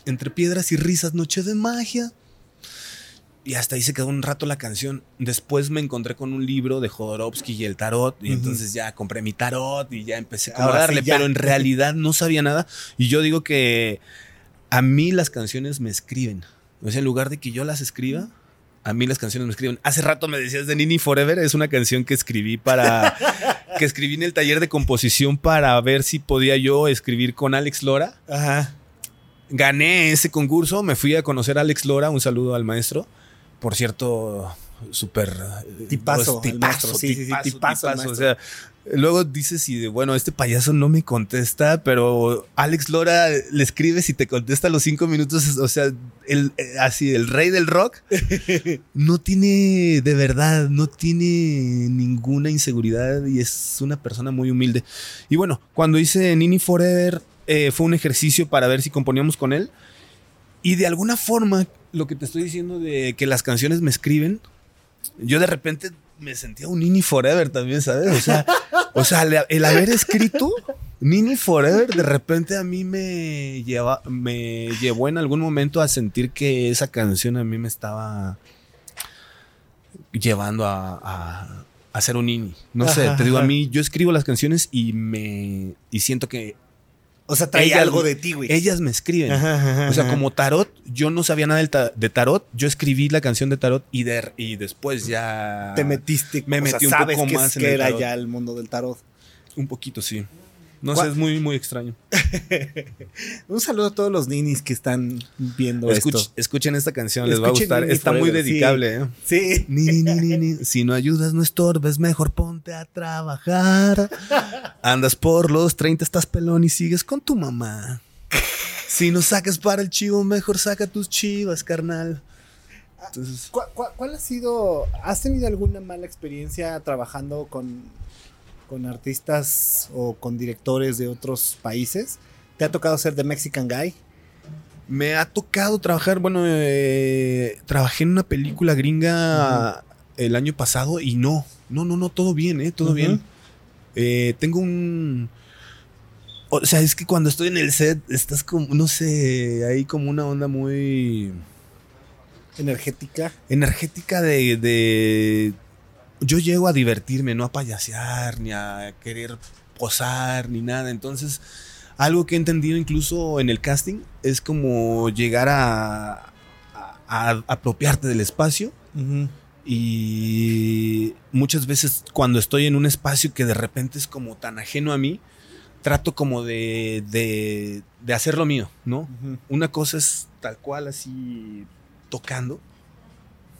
entre piedras y risas, noche de magia. Y hasta ahí se quedó un rato la canción. Después me encontré con un libro de Jodorowsky y el tarot. Y entonces ya compré mi tarot y ya empecé como Ahora a darle. sí, pero en realidad no sabía nada. Y yo digo que a mí las canciones me escriben. O sea, en lugar de que yo las escriba, a mí las canciones me escriben. Hace rato me decías de Nini Forever. Es una canción que escribí para. que escribí en el taller de composición para ver si podía yo escribir con Alex Lora. Ajá. Gané ese concurso, me fui a conocer a Alex Lora, un saludo al maestro. Por cierto, súper eh, Tipazo, pues, el maestro, sí, sí, sí, tipazo el O sea, luego dices y de, bueno, este payaso no me contesta, pero Alex Lora le escribes y te contesta a los cinco minutos. O sea, el, eh, así, el rey del rock no tiene, de verdad, no tiene ninguna inseguridad y es una persona muy humilde. Y bueno, cuando hice Nini Forever, eh, fue un ejercicio para ver si componíamos con él. Y de alguna forma, lo que te estoy diciendo de que las canciones me escriben, yo de repente me sentía un Nini Forever también, ¿sabes? O sea, o sea el, haber escrito Nini Forever de repente a mí me, lleva, me llevó en algún momento a sentir que esa canción a mí me estaba llevando a, a, a ser un Nini. No sé, Ajá, te digo, a mí yo escribo las canciones y me y siento que O sea, trae Ellas- algo de ti, güey. ellas me escriben. Ajá, ajá, O sea, como tarot, yo no sabía nada ta- de tarot, yo escribí la canción de tarot y, de, y después ya... te metiste, me o sea, un sabes poco que, más en que el era tarot. ya el mundo del tarot. Un poquito, sí. No ¿Cuál- sé, es muy, muy extraño. Un saludo a todos los ninis que están viendo Escuch- esto. escuchen esta canción, les va a gustar. Está muy Forever, sí. dedicable, ¿eh? Sí. Si no ayudas, no estorbes, mejor ponte a trabajar. Andas por los 30, estás pelón y sigues con tu mamá. Si no sacas para el chivo, mejor saca tus chivas, carnal. Entonces, ¿Cuál, cuál- cuál ha sido? ¿Has tenido alguna mala experiencia trabajando con, con artistas o con directores de otros países? ¿Te ha tocado ser The Mexican Guy? me ha tocado trabajar, bueno, eh, trabajé en una película gringa el año pasado y no, no, no, no, todo bien, ¿eh? Todo bien. Eh, tengo un... O sea, es que cuando estoy en el set, estás como, no sé, hay como una onda muy Energética. energética de, de- Yo llego a divertirme, no a payasear, ni a querer posar, ni nada. Entonces, algo que he entendido incluso en el casting es como llegar a, a- a apropiarte del espacio. Y muchas veces cuando estoy en un espacio que de repente es como tan ajeno a mí, trato como de, de, de hacer lo mío, ¿no? Una cosa es tal cual así tocando,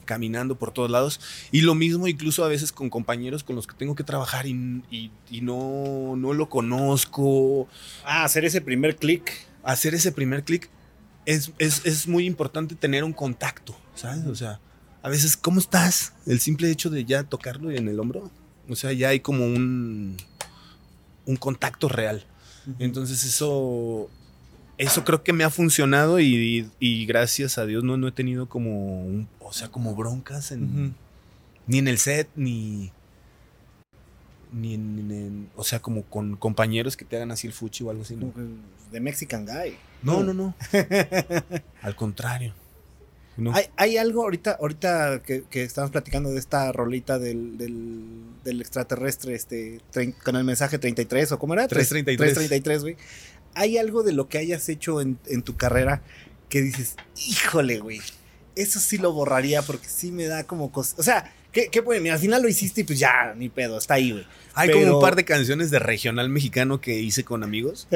caminando por todos lados. Y lo mismo incluso a veces con compañeros con los que tengo que trabajar y, y- y no, no lo conozco. Ah, hacer ese primer clic. Hacer ese primer clic es, es- es muy importante tener un contacto, ¿sabes? O sea, a veces, ¿cómo estás? El simple hecho de ya tocarlo en el hombro. O sea, ya hay como un, un contacto real. Entonces eso, eso creo que me ha funcionado y, y gracias a Dios no, no he tenido como, un- o sea, como broncas en, ni en el set ni, ni en, en- o sea, como con compañeros que te hagan así el fuchi o algo así. No, The Mexican Guy. no, no. no. Al contrario. No. Hay, hay algo ahorita, ahorita que, que estamos platicando de esta rolita del, del, del extraterrestre, este, trein- con el mensaje 33, o cómo era? 333. 333, güey. ¿Hay algo de lo que hayas hecho en, en tu carrera que dices, híjole, güey, eso sí lo borraría porque sí me da como cosas. O sea, ¿qué, qué al final lo hiciste y pues ya, ni pedo, está ahí, güey. Hay pero- como un par de canciones de regional mexicano que hice con amigos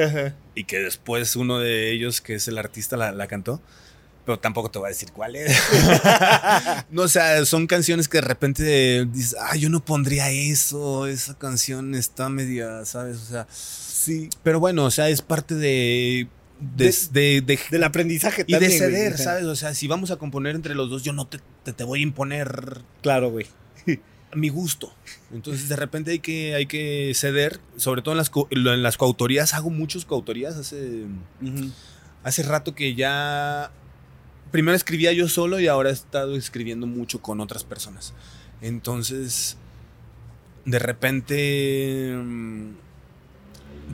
y que después uno de ellos, que es el artista, la, la cantó. Pero tampoco te voy a decir cuál es. no, o sea, son canciones que de repente dices, ah, yo no pondría eso, esa canción está media, ¿sabes? O sea, Sí. pero bueno, o sea, es parte de. de, de- de- Del aprendizaje y de también, ceder. ¿sabes? O sea, si vamos a componer entre los dos, yo no te, te, te voy a imponer Claro, güey. mi gusto. Entonces, de repente hay que, hay que ceder, sobre todo en las, co- en las coautorías. Hago muchos coautorías. Hace, hace rato que ya. Primero escribía yo solo y ahora he estado escribiendo mucho con otras personas. Entonces, de repente. mm,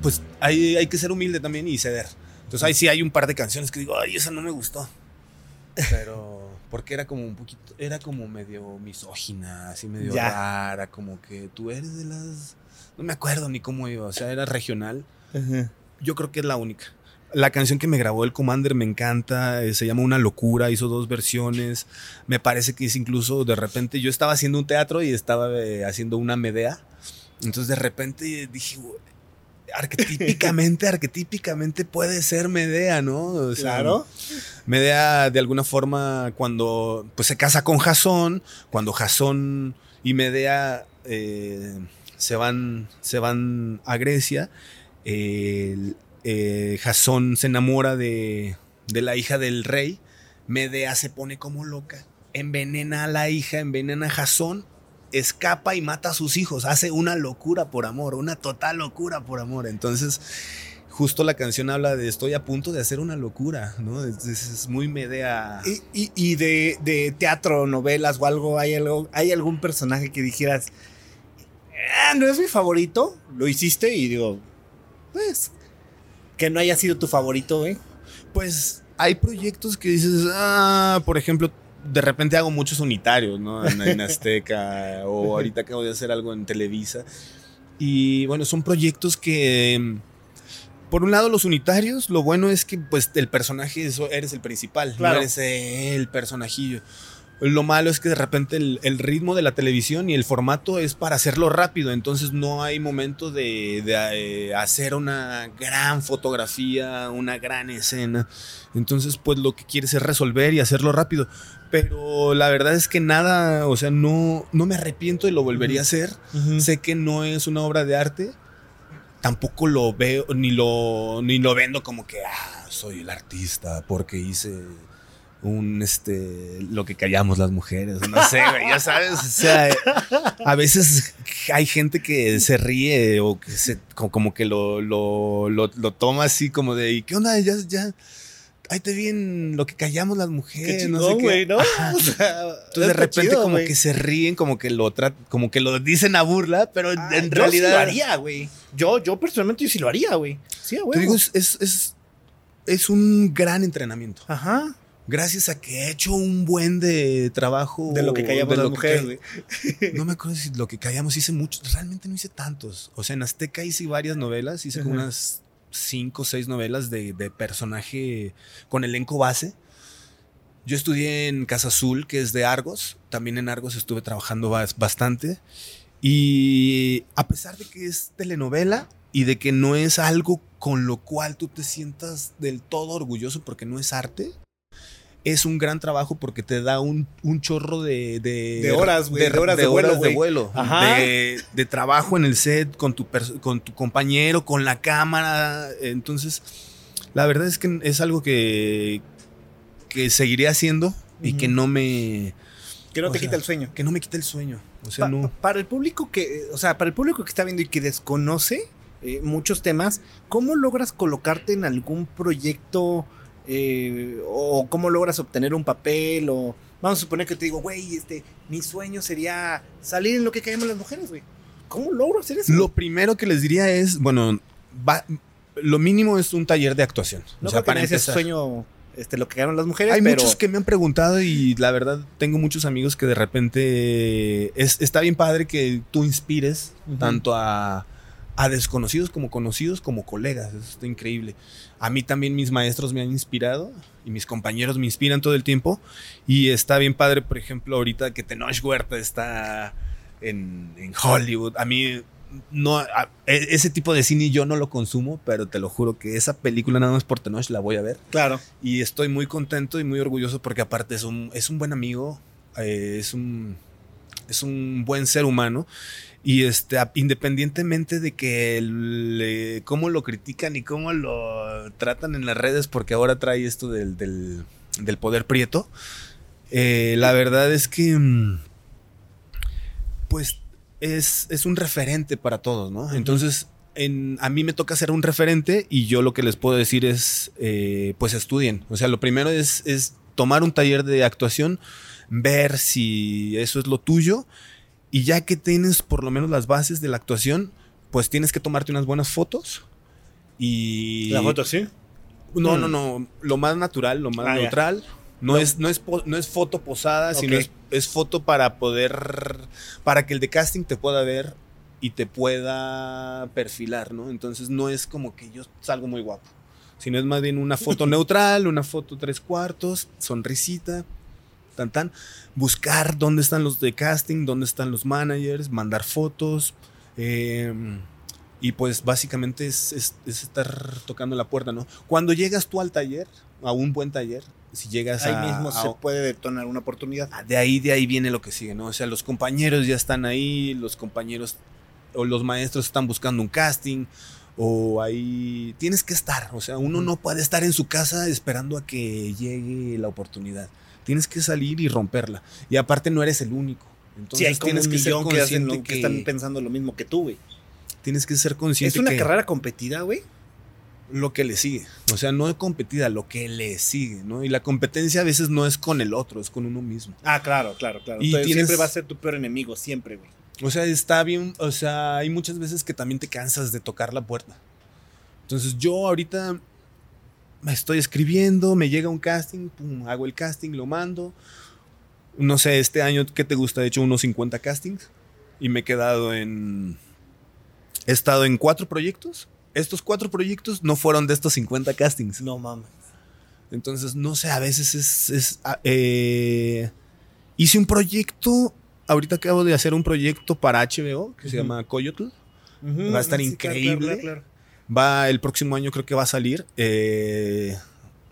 Pues hay, hay que ser humilde también y ceder. Entonces, ahí sí hay un par de canciones que digo, ay, esa no me gustó. Pero. Porque era como un poquito. Era como medio misógina, así medio Ya. rara. Como que tú eres de las. No me acuerdo ni cómo iba. O sea, era regional Ajá. yo creo que es la única. La canción que me grabó el Commander me encanta, eh, se llama Una locura, hizo dos versiones. Me parece que es incluso de repente yo estaba haciendo un teatro y estaba eh, haciendo una Medea. Entonces de repente dije, "Güey, arquetípicamente, arquetípicamente puede ser Medea, ¿no? O sea, Claro. Medea de alguna forma cuando pues se casa con Jasón, cuando Jasón y Medea eh, se, van, se van a Grecia, el- eh, Jasón se enamora de, de la hija del rey, Medea se pone como loca, envenena a la hija, envenena a Jasón, escapa y mata a sus hijos, hace una locura por amor, una total locura por amor. Entonces, justo la canción habla de estoy a punto de hacer una locura, ¿no? Es, muy Medea. Y, y- y de, de teatro, novelas o algo, ¿hay, algo, ¿hay algún personaje que dijeras, "Ah, no es mi favorito? Lo hiciste y digo, pues, que no haya sido tu favorito, güey. Pues hay proyectos que dices, ah, por ejemplo, de repente hago muchos unitarios, ¿no? En, en Azteca o ahorita acabo de hacer algo en Televisa. Y bueno, son proyectos que, por un lado, los unitarios, lo bueno es que pues el personaje eso, eres el principal, Claro. no eres el personajillo. Lo malo es que de repente el, el ritmo de la televisión y el formato es para hacerlo rápido, entonces no hay momento de, de, eh, hacer una gran fotografía, una gran escena. Entonces, pues lo que quieres es resolver y hacerlo rápido. Pero la verdad es que nada, o sea, no, no me arrepiento y lo volvería a hacer. Sé que no es una obra de arte. Tampoco lo veo, ni lo, ni lo vendo como que, ah, soy el artista porque hice un, este, lo que callamos las mujeres. No sé, güey, ya sabes. O sea, a veces hay gente que se ríe o que se, como, como que lo, lo, lo, lo toma así como de, ¿y qué onda? Ya, ya, ahí te vi en lo que callamos las mujeres. Qué no sé qué. ¿no? O sea, Entonces de repente chido, como que se ríen, como que lo como que lo dicen a burla, pero en- Ah, en yo realidad sí lo haría, güey. Yo, yo personalmente yo sí lo haría, güey. Sí, te güey. digo, es, es, es, es un gran entrenamiento. Ajá. Gracias a que he hecho un buen de trabajo. De lo que callamos de las lo que mujeres, güey. No me acuerdo si lo que callamos hice muchos. Realmente no hice tantos. O sea, en Azteca hice varias novelas. Hice como unas cinco o seis novelas de, de personaje con elenco base. Yo estudié en Casa Azul, que es de Argos. También en Argos estuve trabajando bas- bastante. Y a pesar de que es telenovela y de que no es algo con lo cual tú te sientas del todo orgulloso porque no es arte, es un gran trabajo porque te da un, un chorro de, de, De horas, güey, de horas de vuelo, güey. vuelo, Ajá. de, de trabajo en el set con tu, con tu compañero, con la cámara. Entonces, la verdad es que es algo que, que seguiré haciendo y que no me Que no te quita el sueño. que no me quite el sueño. O sea, Pa- no. Para el público que, o sea, para el público que está viendo y que desconoce eh, muchos temas, ¿cómo logras colocarte en algún proyecto eh, o cómo logras obtener un papel o vamos a suponer que te digo, güey, este, mi sueño sería salir en lo que caemos las mujeres, güey. ¿Cómo logro hacer eso? Lo primero que les diría es, bueno, va- lo mínimo es un taller de actuación. no o sea, para empezar. sueño, este, lo que caemos las mujeres, Hay pero muchos que me han preguntado y la verdad tengo muchos amigos que de repente es, está bien padre que tú inspires tanto a, a desconocidos como conocidos como colegas. Eso está increíble. A mí también mis maestros me han inspirado y mis compañeros me inspiran todo el tiempo. Y está bien padre, por ejemplo, ahorita que Tenoch Huerta está en, en Hollywood. A mí no, a- e- ese tipo de cine yo no lo consumo, pero te lo juro que esa película nada más por Tenoch la voy a ver. claro. Y estoy muy contento y muy orgulloso porque aparte es un, es un buen amigo, eh, es, un, es un buen ser humano. Y este, independientemente de que le- cómo lo critican y cómo lo tratan en las redes, porque ahora trae esto del, del, del poder prieto, eh, la verdad es que, mm, pues, es, es un referente para todos, ¿no? Entonces, en- a mí me toca ser un referente y yo lo que les puedo decir es, eh, pues estudien. O sea, lo primero es, es tomar un taller de actuación, ver si eso es lo tuyo y ya que tienes por lo menos las bases de la actuación, pues tienes que tomarte unas buenas fotos y... La foto sí. No, Mm. no, no. Lo más natural, lo más Ah, neutral. No, es, no, es, no es foto posada, sino es, es foto para poder. para que el de casting te pueda ver y te pueda perfilar, ¿no? Entonces no es como que yo salgo muy guapo. Sino es más bien una foto neutral, una foto tres cuartos, sonrisita, tan tan. Buscar dónde están los de casting, dónde están los managers, mandar fotos. eh, y pues básicamente es, es- es estar tocando la puerta, ¿no? Cuando llegas tú al taller, a un buen taller, si llegas Ahí a, mismo a- se puede detonar una oportunidad. Ah, de ahí, de ahí viene lo que sigue, ¿no? O sea, los compañeros ya están ahí, los compañeros o los maestros están buscando un casting, o ahí tienes que estar, o sea, uno no puede estar en su casa esperando a que llegue la oportunidad. Tienes que salir y romperla. Y aparte no eres el único. Entonces sí, hay como tienes un que ser consciente que, que, están pensando lo mismo que tú, güey. tienes que ser consciente Es una que carrera competida, güey. lo que le sigue. O sea, no competida, lo que le sigue, ¿no? Y la competencia a veces no es con el otro, es con uno mismo. Ah, claro, claro, claro. Y Entonces, tienes- Siempre va a ser tu peor enemigo, siempre, güey. O sea, está bien, o sea, hay muchas veces que también te cansas de tocar la puerta. Entonces yo ahorita estoy escribiendo, me llega un casting, pum, hago el casting, lo mando. No sé, este año, ¿qué te gusta? He hecho unos 50 castings y me he quedado en... He estado en cuatro proyectos. Estos cuatro proyectos no fueron de estos 50 castings. No mames. Entonces, no sé, a veces es... es, ah, eh, hice un proyecto, ahorita acabo de hacer un proyecto para HBO que se llama Coyotl. Va a estar Sí, claro, increíble. claro, claro. Va el próximo año, creo que va a salir. eh,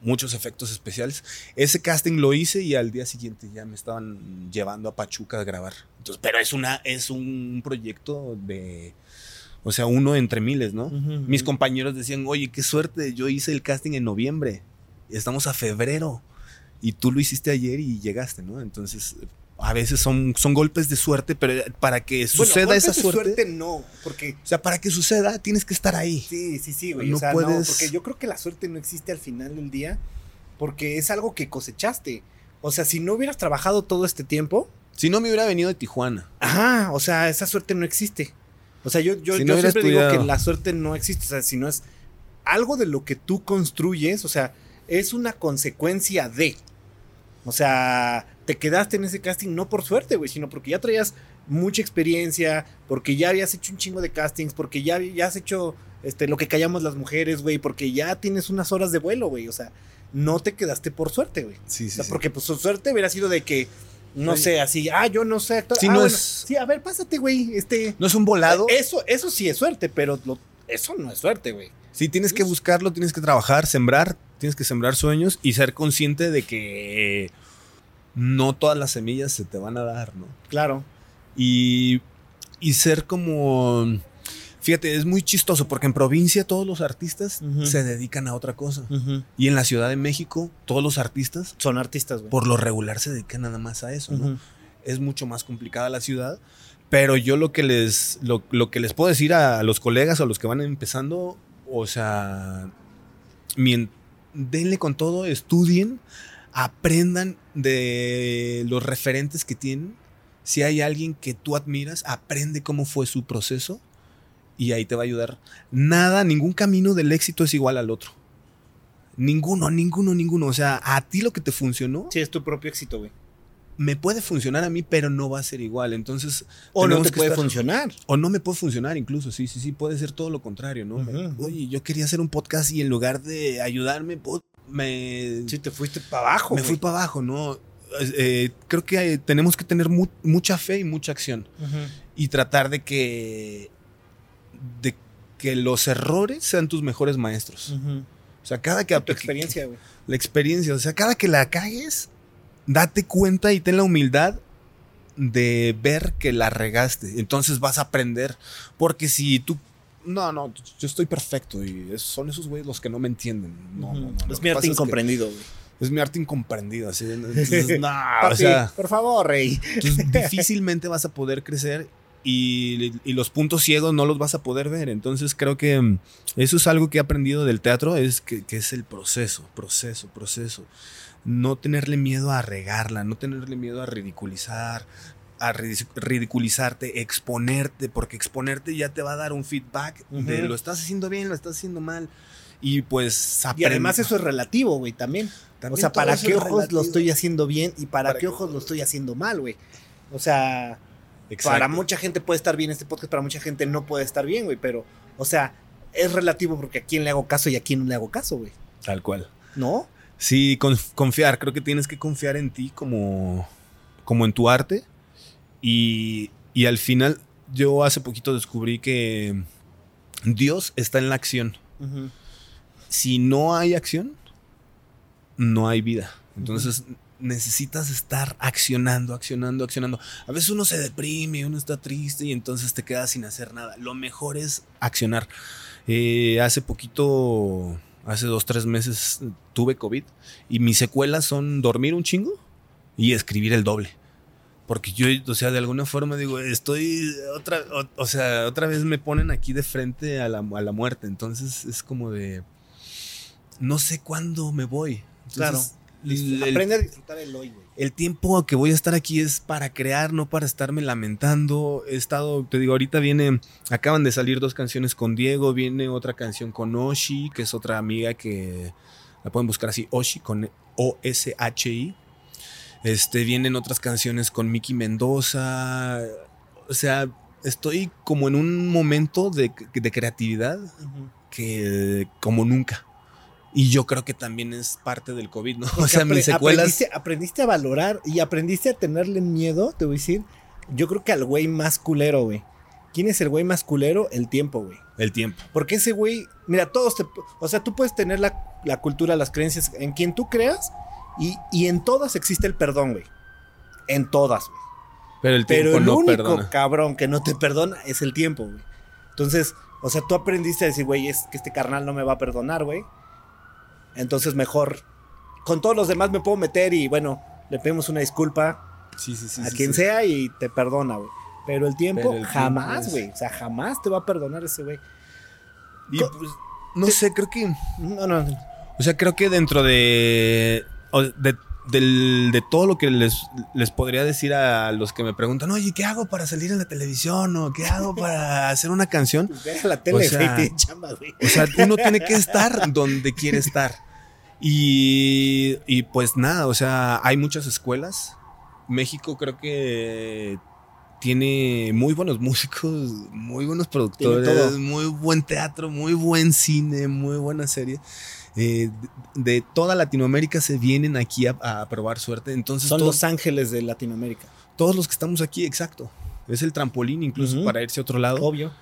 muchos efectos especiales. Ese casting lo hice y al día siguiente ya me estaban llevando a Pachuca a grabar. Entonces, pero es una, es un proyecto de. O sea, uno entre miles, ¿no? Mis compañeros decían, oye, qué suerte, yo hice el casting en noviembre. Estamos a febrero. Y tú lo hiciste ayer y llegaste, ¿no? Entonces, a veces son, son golpes de suerte, pero para que suceda Bueno, esa golpes de suerte, no, porque O sea, para que suceda, tienes que estar ahí. sí, sí, sí, güey. No o sea, puedes- no, porque yo creo que la suerte no existe al final del día, porque es algo que cosechaste. O sea, si no hubieras trabajado todo este tiempo, Si no me hubiera venido de Tijuana. ajá, o sea, esa suerte no existe. O sea, yo, yo, Si yo no hubiera siempre digo que la suerte no existe. O sea, si no es algo de lo que tú construyes, o sea, es una consecuencia de. O sea, te quedaste en ese casting no por suerte, güey, sino porque ya traías mucha experiencia, porque ya habías hecho un chingo de castings, porque ya, ya has hecho este, lo que callamos las mujeres, güey, porque ya tienes unas horas de vuelo, güey. O sea, no te quedaste por suerte, güey. Sí, O sea, porque pues su suerte hubiera sido de que, no Oye. sé, así, ah, yo no sé actor. Sí, ah, no bueno, es- Sí, a ver, pásate, güey. Este. No es un volado. Eso, eso sí es suerte, pero lo- eso no es suerte, güey. Sí, tienes que buscarlo, tienes que trabajar, sembrar, tienes que sembrar sueños y ser consciente de que no todas las semillas se te van a dar, ¿no? Claro. Y, y ser como... Fíjate, es muy chistoso porque en provincia todos los artistas Ujú. se dedican a otra cosa. Y en la Ciudad de México todos los artistas Son artistas, güey. por lo regular se dedican nada más a eso, ¿no? Ujú. es mucho más complicada la ciudad. Pero yo lo que les, lo, lo que les puedo decir a los colegas o a los que van empezando, o sea, denle con todo, estudien, aprendan de los referentes que tienen. Si hay alguien que tú admiras, aprende cómo fue su proceso y ahí te va a ayudar. Nada, ningún camino del éxito es igual al otro. Ninguno, ninguno, ninguno. O sea, a ti lo que te funcionó, Sí, es tu propio éxito, güey. me puede funcionar a mí, pero no va a ser igual. Entonces, O no te que puede estar- funcionar. O no me puede funcionar incluso, sí, sí, sí, puede ser todo lo contrario, ¿no? Oye, yo quería hacer un podcast y en lugar de ayudarme, me, Sí, te fuiste para abajo, me güey. fui para abajo, ¿no? Eh, creo que tenemos que tener mu- mucha fe y mucha acción y tratar de que, de que los errores sean tus mejores maestros. O sea, cada que... Tu experiencia, güey. La experiencia, o sea, cada que la cagues, date cuenta y ten la humildad de ver que la regaste. Entonces vas a aprender. Porque si tú. No, no, yo estoy perfecto y son esos güeyes los que no me entienden. No, no, no. Es mi arte incomprendido, güey. Es mi arte incomprendido. Así, entonces, no, o Papi, sea, por favor, rey. entonces difícilmente vas a poder crecer y, y los puntos ciegos no los vas a poder ver. Entonces creo que mm, eso es algo que he aprendido del teatro, es que, que es el proceso, proceso, proceso. No tenerle miedo a regarla, no tenerle miedo a ridiculizar, a ridic- ridiculizarte, exponerte, porque exponerte ya te va a dar un feedback de lo estás haciendo bien, lo estás haciendo mal. Y pues Y además eso es relativo, güey, también. También o sea, ¿para qué ojos lo estoy haciendo bien y para, ¿Para qué ojos lo estoy haciendo mal, güey? O sea, Exacto. para mucha gente puede estar bien este podcast, para mucha gente no puede estar bien, güey, pero, o sea, es relativo porque a quién le hago caso y a quién no le hago caso, güey. Tal cual. ¿No? Sí, con- confiar. Creo que tienes que confiar en ti como, como en tu arte. Y, y al final, yo hace poquito descubrí que Dios está en la acción. Si no hay acción, no hay vida. Entonces necesitas estar accionando, accionando, accionando. A veces uno se deprime, uno está triste y entonces te quedas sin hacer nada. Lo mejor es accionar. Eh, hace poquito, hace dos, tres meses tuve COVID y mis secuelas son dormir un chingo y escribir el doble. Porque yo, o sea, de alguna forma digo, estoy otra, o, o sea, otra vez me ponen aquí de frente a la, a la muerte. Entonces es como de, no sé cuándo me voy. Entonces, Claro. el- Aprende a disfrutar el hoy, güey. el tiempo que voy a estar aquí es para crear, no para estarme lamentando. He estado, te digo, ahorita viene, acaban de salir dos canciones con Diego, viene otra canción con Oshi, que es otra amiga que la pueden buscar así, Oshi con O-S-H-I. Este, vienen otras canciones con Miki Mendoza. O sea, estoy como en un momento de, de creatividad que como nunca. Y yo creo que también es parte del COVID, ¿no? O Porque sea, mis secuelas. Aprendiste, aprendiste a valorar y aprendiste a tenerle miedo, te voy a decir. Yo creo que al güey más culero, güey. ¿Quién es el güey más culero? El tiempo, güey. El tiempo. Porque ese güey, mira, todos te. O sea, tú puedes tener la, la cultura, las creencias en quien tú creas y, y en todas existe el perdón, güey. En todas, güey. Pero el tiempo Pero el no único perdona. cabrón que no te perdona es el tiempo, güey. Entonces, o sea, tú aprendiste a decir, güey, es que este carnal no me va a perdonar, güey. Entonces, mejor. Con todos los demás me puedo meter y, bueno, le pedimos una disculpa Sí, sí, sí. a quien sea y te perdona, güey. Pero el tiempo Pero el jamás, es- güey. O sea, jamás te va a perdonar ese güey. Y Co- pues, no sé, creo que. No, no. no. O sea, creo que dentro de. De, del- de todo lo que les, les podría decir a los que me preguntan, oye, ¿qué hago para salir en la televisión? ¿O qué hago para hacer una canción? Pues ve a la tele, O sea, güey, te chamba, güey. O sea, uno tiene que estar donde quiere estar. Y, y pues nada, o sea, hay muchas escuelas. México creo que tiene muy buenos músicos, muy buenos productores, muy buen teatro, muy buen cine, muy buena serie. Eh, de, toda Latinoamérica se vienen aquí a, a probar suerte. Entonces, Son todos, los ángeles de Latinoamérica. todos los que estamos aquí, exacto. Es el trampolín incluso para irse a otro lado. Obvio.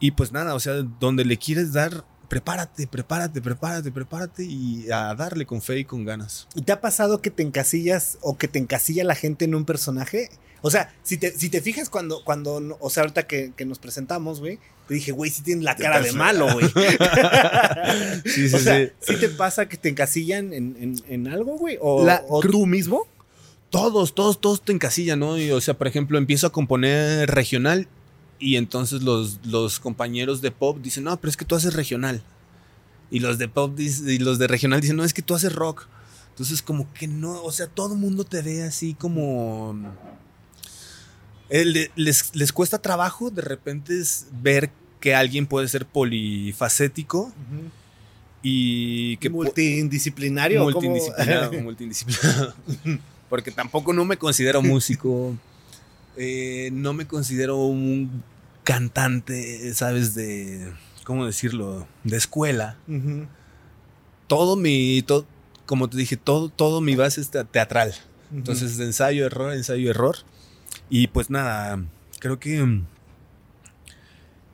Y pues nada, o sea, donde le quieres dar, prepárate, prepárate, prepárate, prepárate y a darle con fe y con ganas. ¿Y te ha pasado que te encasillas o que te encasilla la gente en un personaje? O sea, si te, si te fijas cuando, cuando, o sea, ahorita que, que nos presentamos, güey, te dije, güey, sí tienes la cara de malo, güey. Sí, sí, o sea, sí. ¿sí te pasa que te encasillan en, en- en algo, güey? ¿O, La- o tú mismo? Todos, todos, todos te encasillan, ¿no? Y, o sea, por ejemplo, empiezo a componer regional y entonces los, los compañeros de pop dicen, no, pero es que tú haces regional. Y los de pop y los de regional dicen, no, es que tú haces rock. Entonces, como que no, o sea, todo el mundo te ve así como... Eh, le- les, les cuesta trabajo de repente es ver que alguien puede ser polifacético y que... multidisciplinario. ¿o cómo? multidisciplinado, multidisciplinado. Porque tampoco no me considero músico. Eh, no me considero un cantante, ¿sabes? De. ¿Cómo decirlo? De escuela. Todo mi. todo- como te dije, todo, todo mi base es te- teatral. Entonces, ensayo, error, ensayo, error. Y pues nada, creo que.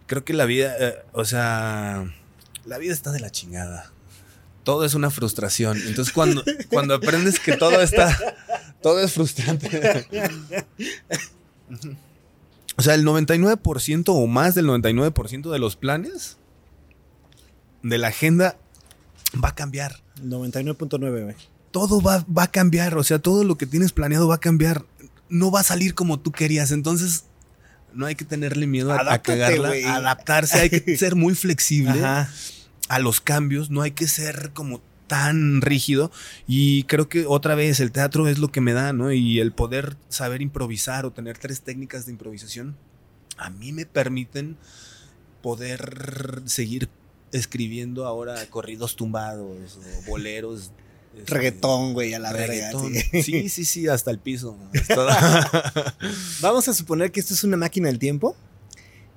Creo que la vida. eh, o sea. La vida está de la chingada. Todo es una frustración. Entonces, cuando, cuando aprendes que todo está. Todo es frustrante. O sea, el 99% o más del 99% de los planes de la agenda va a cambiar. 99.9, güey. Todo va, va a cambiar. O sea, todo lo que tienes planeado va a cambiar. No va a salir como tú querías. Entonces, no hay que tenerle miedo a, cagarla. a adaptarse. Hay que ser muy flexible Ajá. a los cambios. No hay que ser como tan rígido. Y creo que otra vez el teatro es lo que me da, ¿no? Y el poder saber improvisar o tener tres técnicas de improvisación, a mí me permiten poder seguir escribiendo ahora corridos tumbados o boleros. este, Reggaetón, güey, a la verga. sí. Sí, sí, sí, hasta el piso. Hasta- Vamos a suponer que esto es una máquina del tiempo.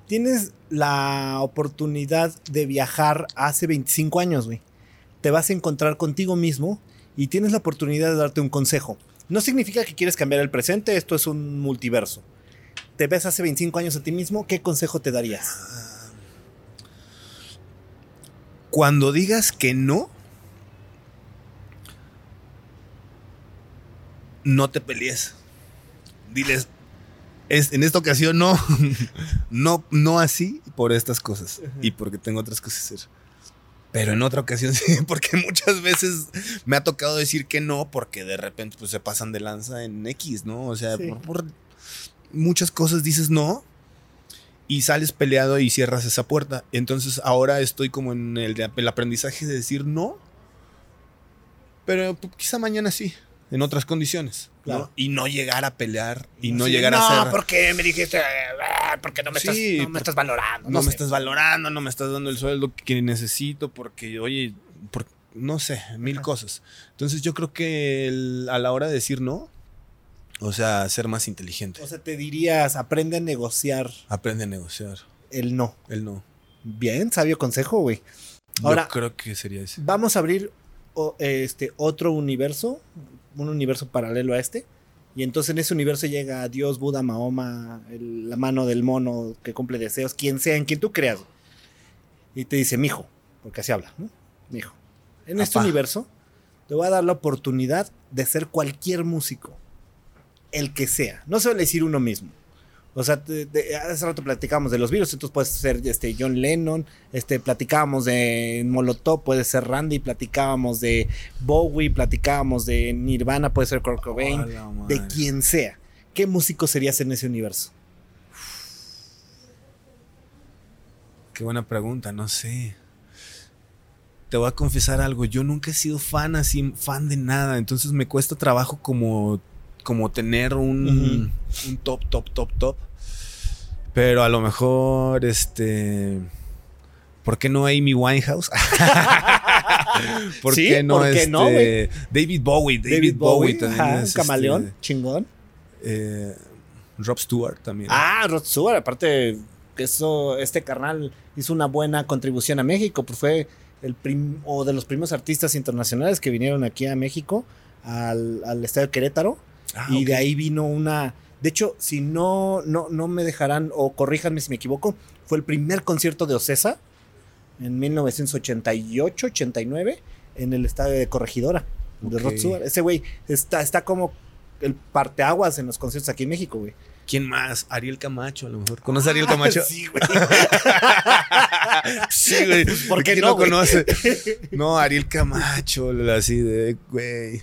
Tienes la oportunidad de viajar hace 25 años, güey. Te vas a encontrar contigo mismo y tienes la oportunidad de darte un consejo. No significa que quieres cambiar el presente, esto es un multiverso. Te ves hace 25 años a ti mismo, ¿qué consejo te darías? Cuando digas que no, no te pelees. Diles, es, en esta ocasión no, no, no así por estas cosas y porque tengo otras cosas que hacer. Pero en otra ocasión sí, porque muchas veces me ha tocado decir que no porque de repente pues, se pasan de lanza en X, ¿no? O sea, Sí. por, por muchas cosas dices no y sales peleado y cierras esa puerta. Entonces ahora estoy como en el aprendizaje de decir no Pero pues, quizá mañana sí, en otras condiciones. ¿no? Claro. Y no llegar a pelear y no Sí, llegar no, a ser. porque me dijiste, ah, porque no me, Sí, estás, no me estás valorando. no, sé. me estás valorando, no me estás dando el sueldo que necesito, porque, oye, no sé, mil cosas. Entonces yo creo que el- a la hora de decir no, o sea, ser más inteligente. O sea, te dirías, aprende a negociar Aprende a negociar. el no. El no. Bien, sabio consejo, güey. Ahora, yo creo que sería ese. vamos a abrir o- este otro universo, un universo paralelo a este. Y entonces en ese universo llega Dios, Buda, Mahoma, el- la mano del mono que cumple deseos, quien sea, en quien tú creas. Y te dice, mijo, porque así habla, ¿no? Mijo. En este universo te voy a dar la oportunidad de ser cualquier músico. El que sea. No se va a decir uno mismo. O sea, te- te- hace rato platicábamos de los virus, entonces puedes ser este, John Lennon, este, platicábamos de Molotov, puede ser Randy, platicábamos de Bowie, platicábamos de Nirvana, puede ser Kurt Cobain, de quien sea. ¿Qué músico serías en ese universo? Qué buena pregunta, no sé. Te voy a confesar algo, yo nunca he sido fan así, fan de nada, entonces me cuesta trabajo como, como tener un, un top, top, top, top. Pero a lo mejor, este... ¿Por qué no Amy Winehouse? ¿Por Sí, qué no, ¿por qué este, no? David Bowie? David, Bowie, también ajá, es, un camaleón, este, chingón. eh, Rob Stewart también. Ah, Rod Stewart, aparte eso, este carnal hizo una buena contribución a México, pues fue el prim- o de los primeros artistas internacionales que vinieron aquí a México, al, al Estadio Querétaro, Ah, y de ahí vino una... De hecho, si no, no, no me dejarán, o corríjanme si me equivoco, fue el primer concierto de Ocesa en 1988, 89, en el Estadio de Corregidora, de Rod. Stewart. Ese güey está, está como el parteaguas en los conciertos aquí en México, güey. ¿Quién más? Ariel Camacho, a lo mejor. ¿Conoces a Ariel Camacho? Sí, güey. Sí, güey. ¿Por qué ¿Quién no, lo güey? conoce? No, Ariel Camacho, así de, güey.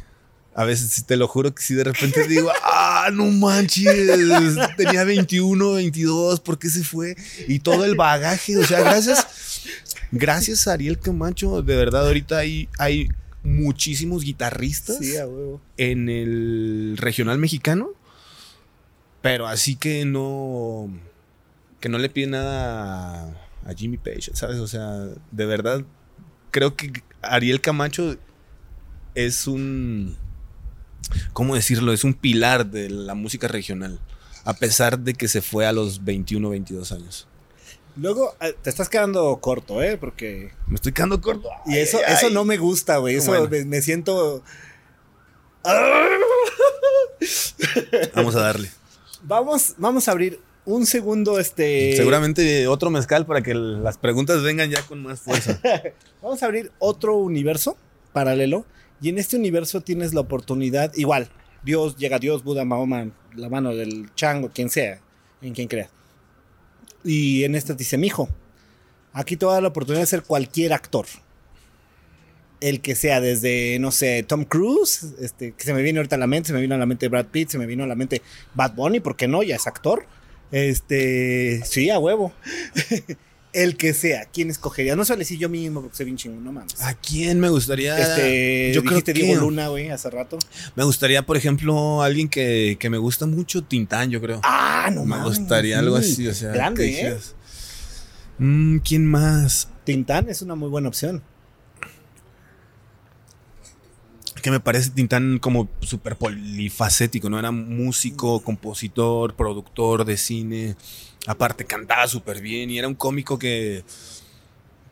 A veces te lo juro que sí de repente digo, ah, no manches, tenía 21, 22, ¿por qué se fue? Y todo el bagaje, o sea, gracias, gracias a Ariel Camacho, de verdad, ahorita hay, hay muchísimos guitarristas Sí, a huevo. en el regional mexicano, pero así que no que no le pide nada a, a Jimmy Page, ¿sabes? O sea, de verdad creo que Ariel Camacho es un ¿cómo decirlo? Es un pilar de la música regional, a pesar de que se fue a los 21, 22 años. Luego eh, te estás quedando corto, ¿eh? Porque. Me estoy quedando corto. Y eso, Ay, eso ay. no me gusta, güey. Eso Bueno. me, me siento. Vamos a darle. Vamos, vamos a abrir un segundo, este. Seguramente otro mezcal para que las preguntas vengan ya con más fuerza. Vamos a abrir otro universo paralelo. Y en este universo tienes la oportunidad, igual, Dios, llega Dios, Buda, Mahoma, la mano del chango, quien sea, en quien creas. Y en este te dice, mijo, aquí te voy a dar la oportunidad de ser cualquier actor. El que sea, desde, no sé, Tom Cruise, este, que se me viene ahorita a la mente, se me vino a la mente Brad Pitt, se me vino a la mente Bad Bunny, ¿por qué no? Ya es actor. Este, sí, a huevo. El que sea, ¿quién escogería? No suele decir yo mismo porque soy bien chingón, no mames. ¿A quién me gustaría? Este, yo creo que Diego Luna, güey, hace rato. me gustaría, por ejemplo, alguien que, que me gusta mucho, Tintán, yo creo. Ah, no me mames. gustaría algo sí. así, o sea. Grande, ¿eh? "Mm, ¿Quién más? Tintán es una muy buena opción. Que me parece Tintán como súper polifacético, ¿no? Era músico, compositor, productor de cine. Aparte, cantaba súper bien y era un cómico que,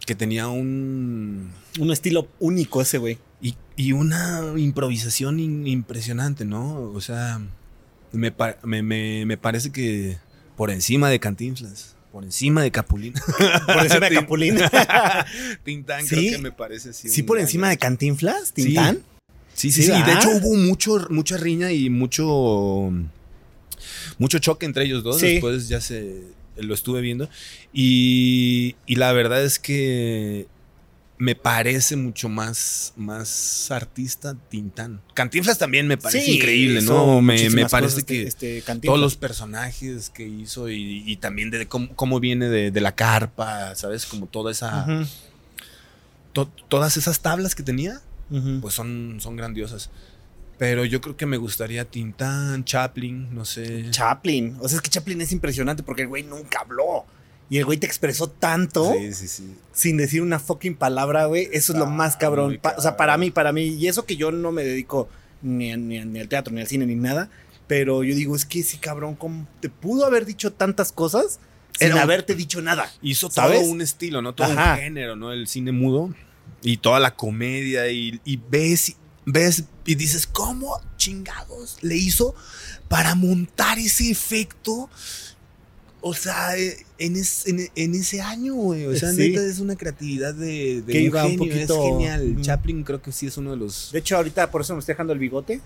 que tenía un. Un estilo único ese, güey. Y, y una improvisación in- impresionante, ¿no? O sea, me, me, me- me parece que por encima de Cantinflas, por encima de Capulín. Por encima de Capulín. Tintán Sí. creo que me parece así. ¿Sí por encima de Cantinflas? Sí. ¿Tintán? Sí, sí, Sí, sí. De ¿verdad? hecho, hubo mucho, mucha riña y mucho, mucho choque entre ellos dos. Sí. Después ya se lo estuve viendo. Y, y la verdad es que me parece mucho más, más artista Tintán. Cantinflas también me parece Sí, increíble, ¿no? Me, me parece que este, Cantinflas. todos los personajes que hizo y, y también de cómo, cómo viene de, de la carpa, ¿sabes? Como toda esa to- todas esas tablas que tenía, pues son, son grandiosas. Pero yo creo que me gustaría Tintán, Chaplin, no sé. Chaplin. O sea, es que Chaplin es impresionante porque el güey nunca habló. Y el güey te expresó tanto Sí, sí, sí. sin decir una fucking palabra, güey. Eso es lo Ah, más cabrón. o sea, para mí, para mí. Y eso que yo no me dedico ni, a- ni, ni al teatro, ni al cine, ni nada. Pero yo digo, es que ese cabrón, ¿cómo te pudo haber dicho tantas cosas sin Era haberte dicho nada? Hizo ¿Sabes? todo un estilo, ¿no? Todo Ajá. un género, ¿no? El cine mudo y toda la comedia y, y ves, ves y dices, ¿cómo chingados le hizo para montar ese efecto? O sea, eh, en, es- en- en ese año, güey. O sea, Sí. neta es una creatividad de, de Que un iba un genio, poquito- Es genial. Chaplin creo que sí es uno de los... De hecho, ahorita por eso me estoy dejando el bigote.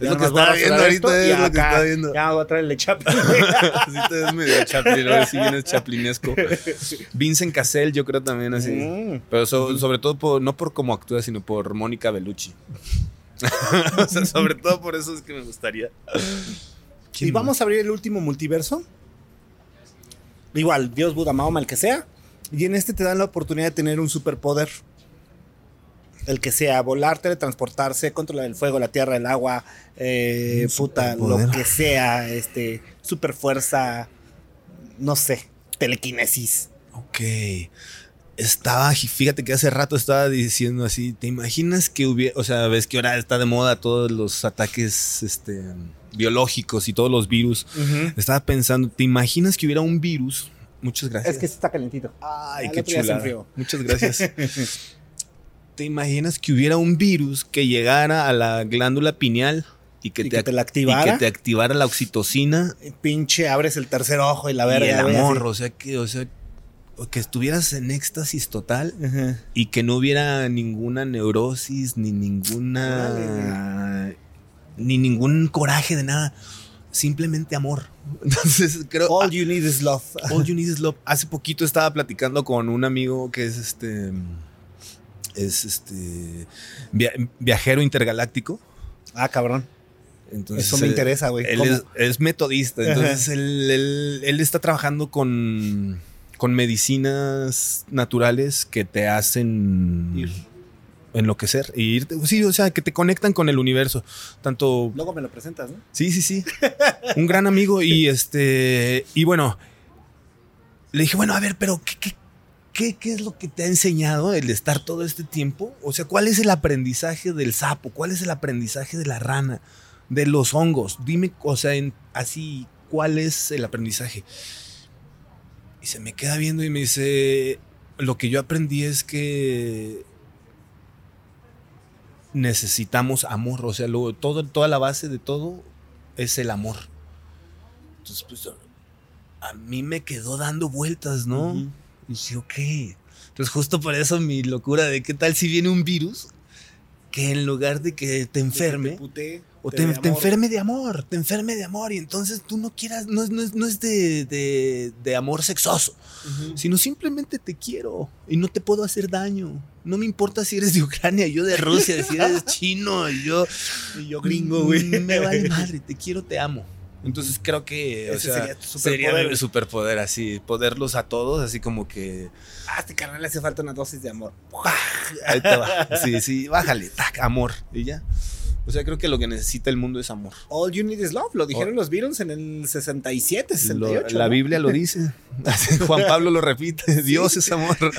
Es lo que estaba viendo ahorita, es lo que estaba viendo. Ya voy a traerle Chaplin. sí te ves medio Chaplin, ahora sí vienes chaplinesco. Vincent Cassell yo creo también así. Mm. Pero so- sobre todo por, no por cómo actúa, sino por Mónica Bellucci. o sea, sobre todo por eso es que me gustaría. Y vamos a abrir el último multiverso. Igual, Dios, Buda, Mahoma, el que sea. Y en este te dan la oportunidad de tener un superpoder. El que sea, volar, teletransportarse, controlar el fuego, la tierra, el agua, eh, puta, superpoder. lo que sea, este, super fuerza, no sé, telequinesis. Ok. Estaba, fíjate que hace rato estaba diciendo así, ¿te imaginas que hubiera, o sea, ves que ahora está de moda todos los ataques este, biológicos y todos los virus? Estaba pensando, ¿te imaginas que hubiera un virus? Muchas gracias. Es que está calentito. Ay, qué el otro día se chula. enfrió. Muchas gracias. ¿Te imaginas que hubiera un virus que llegara a la glándula pineal y que, Y te, que te la y activara. que te activara la oxitocina Pinche, abres el tercer ojo y la y verga. el amor? O sea, que, o sea, que estuvieras en éxtasis total y que no hubiera ninguna neurosis ni ninguna ni ningún coraje de nada, simplemente amor. Entonces creo All you need is love. All You Need Is Love. Hace poquito estaba platicando con un amigo que es este. Es este. via- viajero intergaláctico. Ah, cabrón. Entonces, Eso me él- interesa, güey. Es, es metodista. Entonces, él, él- él está trabajando con, con medicinas naturales que te hacen. Ir. Enloquecer y irte. Sí, o sea, que te conectan con el universo. Tanto Luego me lo presentas, ¿no? Sí, sí, sí. Un gran amigo y este. Y bueno, le dije, bueno, a ver, pero ¿qué, qué, qué, qué es lo que te ha enseñado el estar todo este tiempo? O sea, ¿cuál es el aprendizaje del sapo? ¿Cuál es el aprendizaje de la rana? De los hongos. Dime, o sea, así, ¿cuál es el aprendizaje? Y se me queda viendo y me dice, lo que yo aprendí es que necesitamos amor, o sea, lo- todo, toda la base de todo es el amor. Entonces, pues, a mí me quedó dando vueltas, ¿no? Y dije, ok. Entonces, justo por eso mi locura de qué tal si viene un virus que en lugar de que te enferme, Pute, o te te, te enferme de amor, te enferme de amor, y entonces tú no quieras, no es, no no es de, de- de amor sexoso, sino simplemente te quiero y no te puedo hacer daño. No me importa si eres de Ucrania, yo de Rusia, si eres chino, yo Y yo gringo, güey. Me vale madre, te quiero, te amo. Entonces creo que o Ese sea, sería tu sería superpoder. mi superpoder, así, poderlos a todos, así como que Ah, este carnal le hace falta una dosis de amor. ahí te va. Sí, sí, bájale, tac, amor. Y ya. O sea, creo que lo que necesita el mundo es amor. All you need is love. Lo dijeron los Beatles en el 67, Lo- 68. la ¿no? Biblia lo dice. Juan Pablo lo repite. Dios es amor.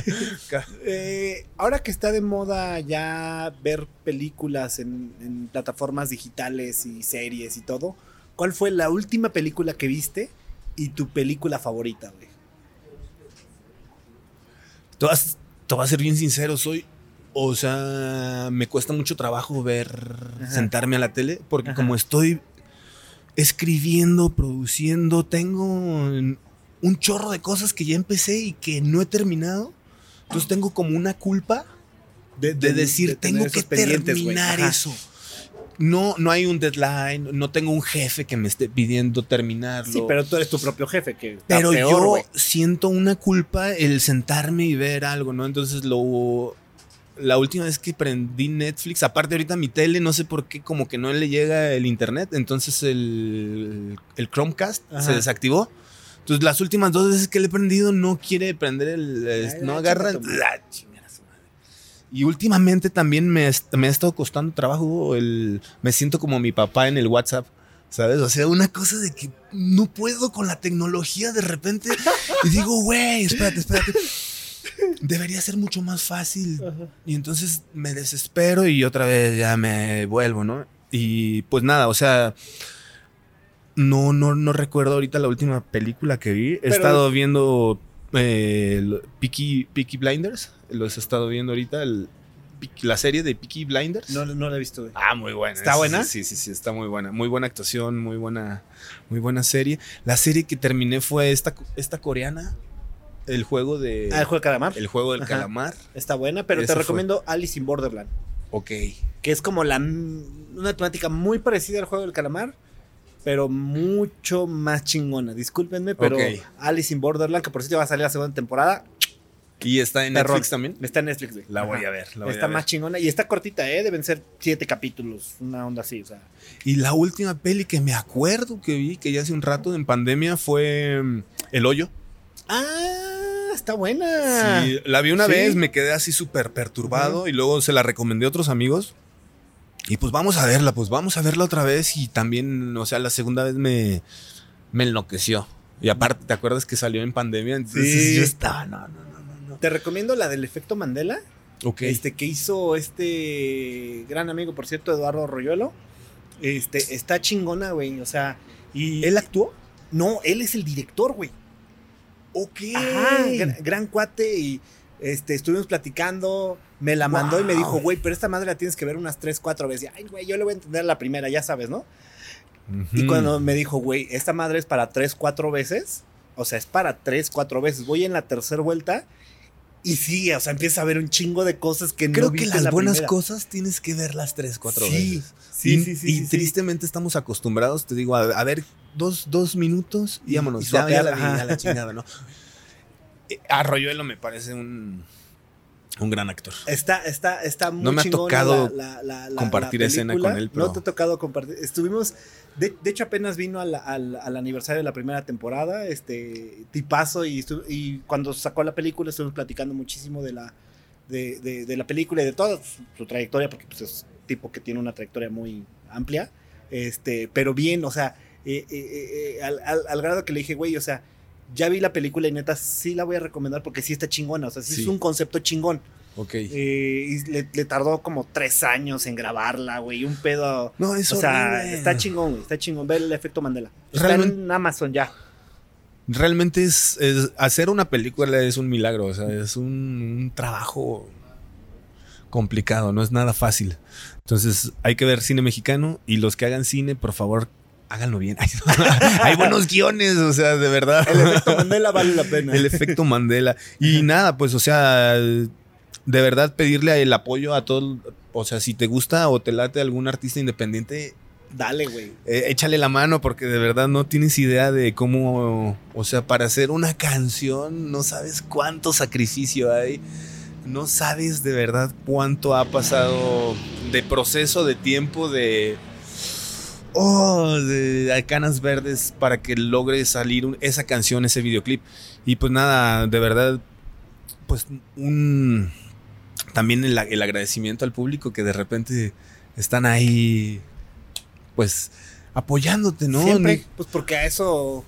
Eh, ahora que está de moda ya ver películas en, en plataformas digitales y series y todo, ¿cuál fue la última película que viste y tu película favorita, güey? Te vas- te voy a ser bien sincero, soy. O sea, me cuesta mucho trabajo ver, Ajá. sentarme a la tele, porque Ajá. como estoy escribiendo, produciendo, tengo un chorro de cosas que ya empecé y que no he terminado. Entonces tengo como una culpa de, decir, de tengo que terminar eso. No, no hay un deadline, no tengo un jefe que me esté pidiendo terminarlo. Sí, pero tú eres tu propio jefe, que Pero peor, yo siento una culpa el sentarme y ver algo, ¿no? Entonces lo la última vez que prendí Netflix, aparte ahorita mi tele, no sé por qué, como que no le llega el internet, entonces el, el Chromecast Ajá. se desactivó. Entonces las últimas dos veces que le he prendido no quiere prender el... Ay, no agarra tu madre. Ah, chingar a su madre. Y últimamente también me, me ha estado costando trabajo el... Me siento como mi papá en el WhatsApp, ¿sabes? O sea, una cosa de que no puedo con la tecnología de repente. Y digo, güey, espérate, espérate. Debería ser mucho más fácil. Y entonces me desespero y otra vez ya me vuelvo, ¿no? Y pues nada, o sea... No, no, no recuerdo ahorita la última película que vi. He Pero- estado viendo eh, Peaky, Peaky Blinders. Los he estado viendo ahorita. el- la serie de Peaky Blinders. No, no la he visto, güey. Ah, muy buena. ¿Está buena? Sí, sí, sí, está muy buena. Muy buena actuación, muy buena, muy buena serie. La serie que terminé fue esta, esta coreana. El juego de. Ah, el juego de calamar. el juego del Ajá. calamar. Está buena, pero Esa te fue. recomiendo Alice in Borderland. Ok. Que es como la una temática muy parecida al juego del calamar, pero mucho más chingona. Discúlpenme, pero. Alice in Borderland, que por cierto va a salir la segunda temporada, ¿Y está en Perrón. Netflix también? está en Netflix. güey. La voy Ajá. a ver. la voy Está a ver. más chingona y está cortita, ¿eh? Deben ser siete capítulos, una onda así, o sea. Y la última peli que me acuerdo que vi, que ya hace un rato en pandemia, fue mm, El Hoyo. Ah, está buena. Sí, la vi una Sí. vez, me quedé así súper perturbado y luego se la recomendé a otros amigos. Y pues vamos a verla, pues vamos a verla otra vez. Y también, o sea, la segunda vez me, me enloqueció. Y aparte, ¿te acuerdas que salió en pandemia? Entonces Sí. yo estaba, no, no, no. Te recomiendo la del efecto Mandela, Ok. este que hizo este gran amigo, por cierto, Eduardo Royuelo. Este, está chingona, güey, o sea, y ¿Él actuó? no, él es el director, güey. Ok. Ajá, gran, gran cuate y este, estuvimos platicando, me la mandó y me dijo, güey, pero esta madre la tienes que ver unas 3, 4 veces. Y, Ay, güey, yo le voy a entender la primera, ya sabes, ¿no? Y cuando me dijo, güey, esta madre es para 3, 4 veces, o sea, es para 3, 4 veces. Voy en la tercera vuelta y sí, o sea, empieza a ver un chingo de cosas que Creo no que viste en las la buenas primera. cosas tienes que verlas tres, cuatro Sí, veces. sí, y, sí, sí, y sí, sí. tristemente estamos acostumbrados, te digo, a, a ver dos, dos minutos y vámonos. y ya, ya la ya la chingada, ¿no? Eh, Arroyuelo me parece un, un gran actor. Está, está, está muy No me ha tocado la- la- la- la- compartir escena con él, pero- No te ha tocado compartir. Estuvimos, de, de hecho apenas vino al, al- al aniversario de la primera temporada, este, tipazo, y, estu- y cuando sacó la película estuvimos platicando muchísimo de la, de, de- de la película y de toda su, su trayectoria, porque pues, es tipo que tiene una trayectoria muy amplia, este, pero bien, o sea, eh, eh, eh, al, al- al grado que le dije, güey, o sea, ya vi la película y neta sí la voy a recomendar porque sí está chingona, o sea, sí, Sí. es un concepto chingón. Ok. Eh, y le, le tardó como tres años en grabarla, güey. Un pedo. no, es o sea, horrible. está chingón, güey. Está chingón. Ve el efecto Mandela. Está Realmente- en Amazon ya. Realmente es, es- hacer una película es un milagro, o sea, es un, un trabajo complicado, no es nada fácil. Entonces hay que ver cine mexicano y los que hagan cine, por favor, háganlo bien. Hay buenos guiones, o sea, de verdad. El efecto Mandela vale la pena. El efecto Mandela. Y nada, pues, o sea, de verdad pedirle el apoyo a todos. O sea, si te gusta o te late algún artista independiente, Dale, güey. eh, échale la mano porque de verdad no tienes idea de cómo, o sea, para hacer una canción no sabes cuánto sacrificio hay, no sabes de verdad cuánto ha pasado de proceso, de tiempo, de... Oh, de canas verdes para que logre salir un- esa canción, ese videoclip. Y pues nada, de verdad, pues un... También el, el agradecimiento al público que de repente están ahí pues apoyándote, ¿no? Siempre. Pues porque a eso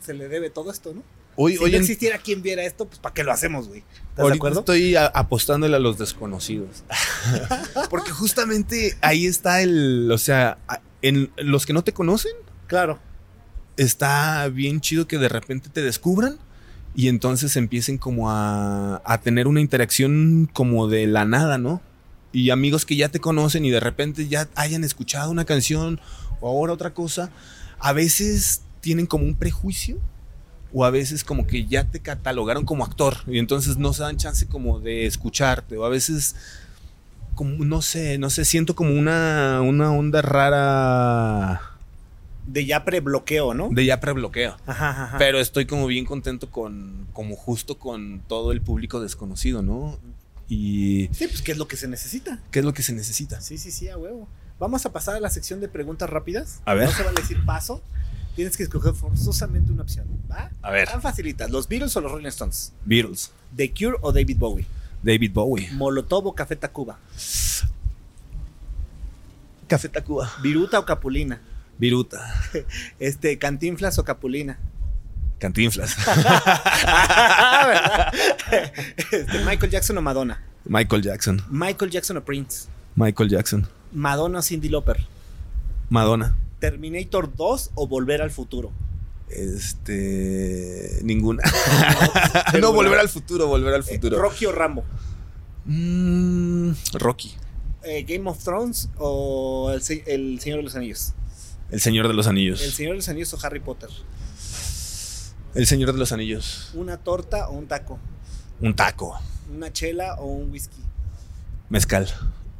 se le debe todo esto, ¿no? Hoy, si hoy no en- existiera quien viera esto, pues ¿para qué lo hacemos, güey? ¿Estás de acuerdo? estoy a- apostándole a los desconocidos. Porque justamente ahí está el, o sea, en los que no te conocen, Claro. está bien chido que de repente te descubran y entonces empiecen como a, a tener una interacción como de la nada, ¿no? Y amigos que ya te conocen y de repente ya hayan escuchado una canción o ahora otra cosa, a veces tienen como un prejuicio o a veces como que ya te catalogaron como actor y entonces no se dan chance como de escucharte o a veces como no sé, no sé, siento como una, una onda rara De ya prebloqueo, ¿no? de ya prebloqueo. Ajá, ajá. Pero estoy como bien contento con, como justo con todo el público desconocido, ¿no? Y Sí, pues ¿qué es lo que se necesita? qué es lo que se necesita. Sí, sí, sí, a huevo. Vamos a pasar a la sección de preguntas rápidas. A ver. No se van a decir paso. Tienes que escoger forzosamente una opción, ¿va? A ver. Tan facilitas. ¿Los Beatles o los Rolling Stones? Beatles. ¿The Cure o David Bowie? David Bowie. Molotov o Café Tacuba. Café Tacuba. Viruta o Capulina. Viruta. Este, Cantinflas o Capulina. Cantinflas. Este, Michael Jackson o Madonna. Michael Jackson. Michael Jackson o Prince. Michael Jackson. Madonna o Cindy Lauper. Madonna. Terminator 2 o Volver al Futuro. Este. Ninguna. No, volver al futuro, volver al Eh, futuro. Rocky o Rambo. Mm, Rocky. Eh, Game of Thrones o el Señor de los Anillos. El Señor de los Anillos. El Señor de los Anillos o Harry Potter. El Señor de los Anillos. Una torta o un taco. Un taco. Una chela o un whisky. Mezcal.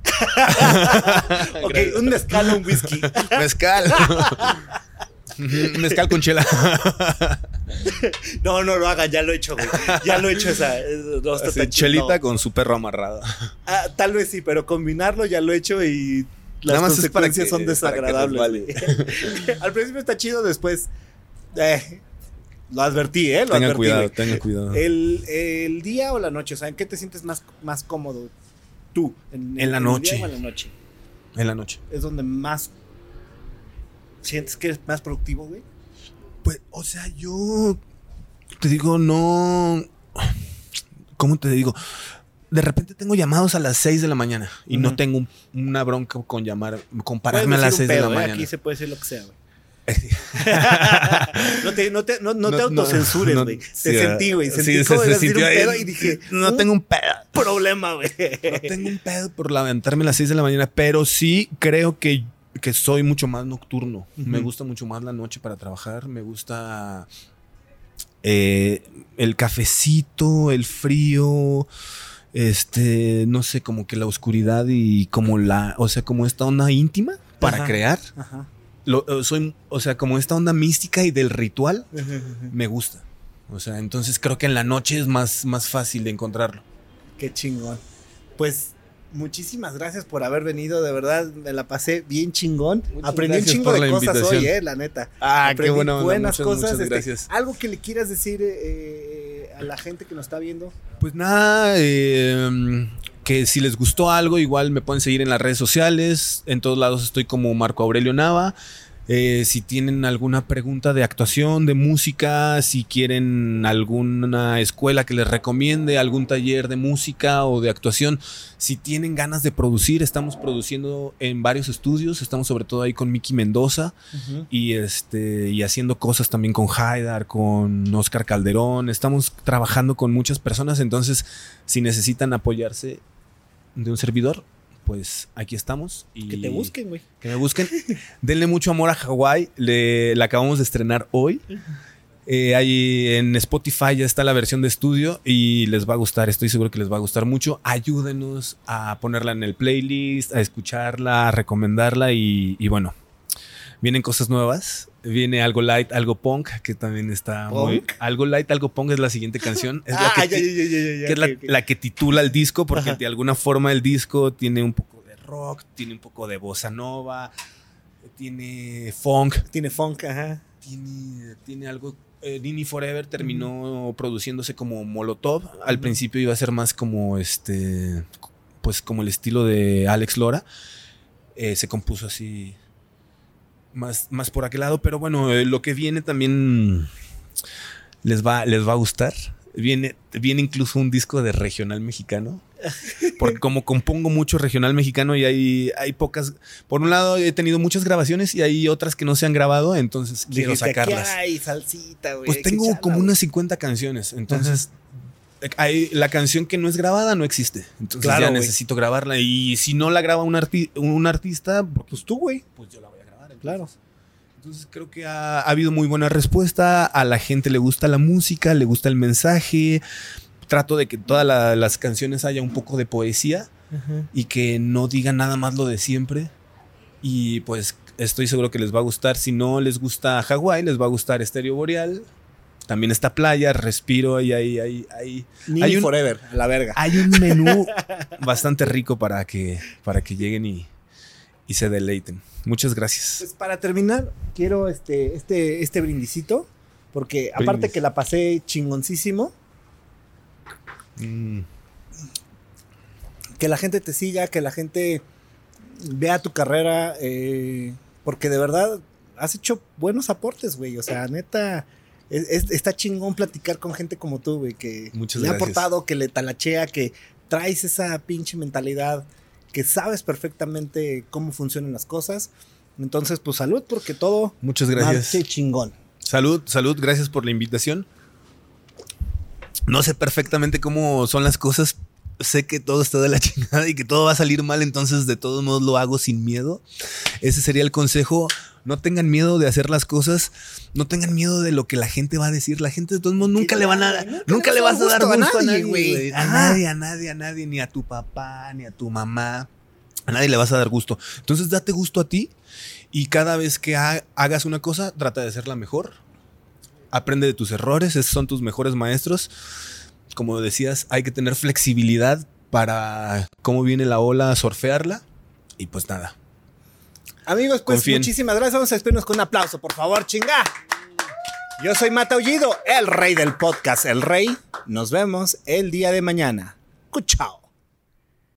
Ok, un mezcal o un whisky. Mezcal. Mezcal con chela. No, no lo hagan, ya lo he hecho, güey. Ya lo he hecho esa. no Así, tan chelita no. con su perro amarrado. Ah, tal vez sí, pero combinarlo ya lo he hecho y las Nada más consecuencias que- son desagradables. Al principio está chido, después. eh, lo advertí, ¿eh? Lo advertí. cuidado, güey. tengan cuidado. El, el día o la noche, o sea, ¿en qué te sientes más, más cómodo tú? En la noche. en la noche. En la noche. Es donde más sientes que eres más productivo, güey. Pues, o sea, yo te digo, no. ¿Cómo te digo? De repente tengo llamados a las 6 de la mañana y no tengo un- una bronca con llamar, con Puedes pararme a las decir 6 un de la ¿eh? mañana. Aquí se puede decir lo que sea, güey. no te, no te, no, no te No, autocensures, güey. sí, te ah, sentí, güey. sí, Sentí se- como se sintió un ahí. pedo y dije, No tengo un pedo. problema, güey. No tengo un pedo por levantarme a las 6 de la mañana, pero sí creo que, que soy mucho más nocturno. Me gusta mucho más la noche para trabajar. Me gusta eh, el cafecito, el frío. Este, no sé, como que la oscuridad y como la, o sea, como esta onda íntima para Ajá. crear. Ajá. Lo- eh, soy, o sea, como esta onda mística y del ritual, me gusta. O sea, entonces creo que en la noche es más, más fácil de encontrarlo. Qué chingón. Pues muchísimas gracias por haber venido, de verdad me la pasé bien chingón. Muchas Aprendí un chingo de cosas invitación. hoy, eh, la neta. Ah, qué Aprendí bueno. buenas muchas, cosas. muchas este, gracias. algo que le quieras decir eh, a la gente que nos está viendo. Pues nada, eh, que si les gustó algo, igual me pueden seguir en las redes sociales. En todos lados estoy como Marco Aurelio Nava. Eh, si tienen alguna pregunta de actuación, de música, si quieren alguna escuela que les recomiende, algún taller de música o de actuación, si tienen ganas de producir, estamos produciendo en varios estudios, estamos sobre todo ahí con Miki Mendoza y este y haciendo cosas también con Haidar, con Oscar Calderón, estamos trabajando con muchas personas, entonces si necesitan apoyarse de un servidor, pues aquí estamos y Que te busquen, güey. que me busquen. Denle mucho amor a Hawái. Le, la acabamos de estrenar hoy. Eh, ahí en Spotify ya está la versión de estudio y les va a gustar. Estoy seguro que les va a gustar mucho. Ayúdenos a ponerla en el playlist, a escucharla, a recomendarla y, y bueno, vienen cosas nuevas. Viene algo light, algo punk, que también está muy. Algo light, algo punk es la siguiente canción. Es la ah, que ya, ya, ya, que es la, la que titula el disco, porque Ajá. de alguna forma el disco tiene un poco de rock, tiene un poco de bossa nova, tiene funk, Tiene funk, ajá. tiene, tiene algo. eh, Nini Forever terminó produciéndose como Molotov. Al principio iba a ser más como este. Pues como el estilo de Alex Lora. Eh, se compuso así. Más, más por aquel lado. Pero bueno, eh, lo que viene también les va, les va a gustar. Viene, viene incluso un disco de regional mexicano. Porque como compongo mucho regional mexicano y hay, hay pocas. Por un lado, he tenido muchas grabaciones y hay otras que no se han grabado, entonces quiero Dijiste, aquí sacarlas. hay salsita, güey. Pues tengo como unas 50 canciones. Entonces, hay, la canción que no es grabada no existe. Entonces Claro, ya necesito grabarla. Y si no la graba un, arti- un artista, pues tú, güey, pues yo la Claro. Entonces creo que ha, ha habido muy buena respuesta. A la gente le gusta la música, le gusta el mensaje. Trato de que todas la- las canciones haya un poco de poesía y que no digan nada más lo de siempre. Y pues estoy seguro que les va a gustar. Si no les gusta Hawái, les va a gustar Estéreo Boreal. También está playa, respiro y hay, hay, Nini Hay un- Forever, a la verga. hay un menú bastante rico para que, para que lleguen y, y se deleiten. Muchas gracias. Pues para terminar, quiero este, este, este brindisito. Porque aparte que la pasé chingoncísimo, Mm, que la gente te siga, que la gente vea tu carrera, eh, porque de verdad has hecho buenos aportes, güey. O sea, neta, es- es- está chingón platicar con gente como tú, güey, que Muchas le ha aportado, que le talachea, que traes esa pinche mentalidad, que sabes perfectamente cómo funcionan las cosas. Entonces, pues salud, porque todo Muchas gracias. marche chingón. Salud, salud, gracias por la invitación. No sé perfectamente cómo son las cosas. Sé que todo está de la chingada y que todo va a salir mal, entonces de todos modos lo hago sin miedo. Ese sería el consejo. No tengan miedo de hacer las cosas. No tengan miedo de lo que la gente va a decir. La gente de todos modos nunca le van a nada, nunca nunca le vas a dar gusto a nadie, güey. A nadie, a nadie, a nadie, ni a tu papá, ni a tu mamá. A nadie le vas a dar gusto. Entonces date gusto a ti y cada vez que ha- hagas una cosa, trata de hacerla mejor. Aprende de tus errores, esos son tus mejores maestros. Como decías, hay que tener flexibilidad para cómo viene la ola, surfearla. Y pues nada. Amigos, pues Confíen. muchísimas gracias. Vamos a despedirnos con un aplauso, por favor, chinga. Yo soy Mata Ullido, el rey del podcast, el rey. Nos vemos el día de mañana. Cuchao.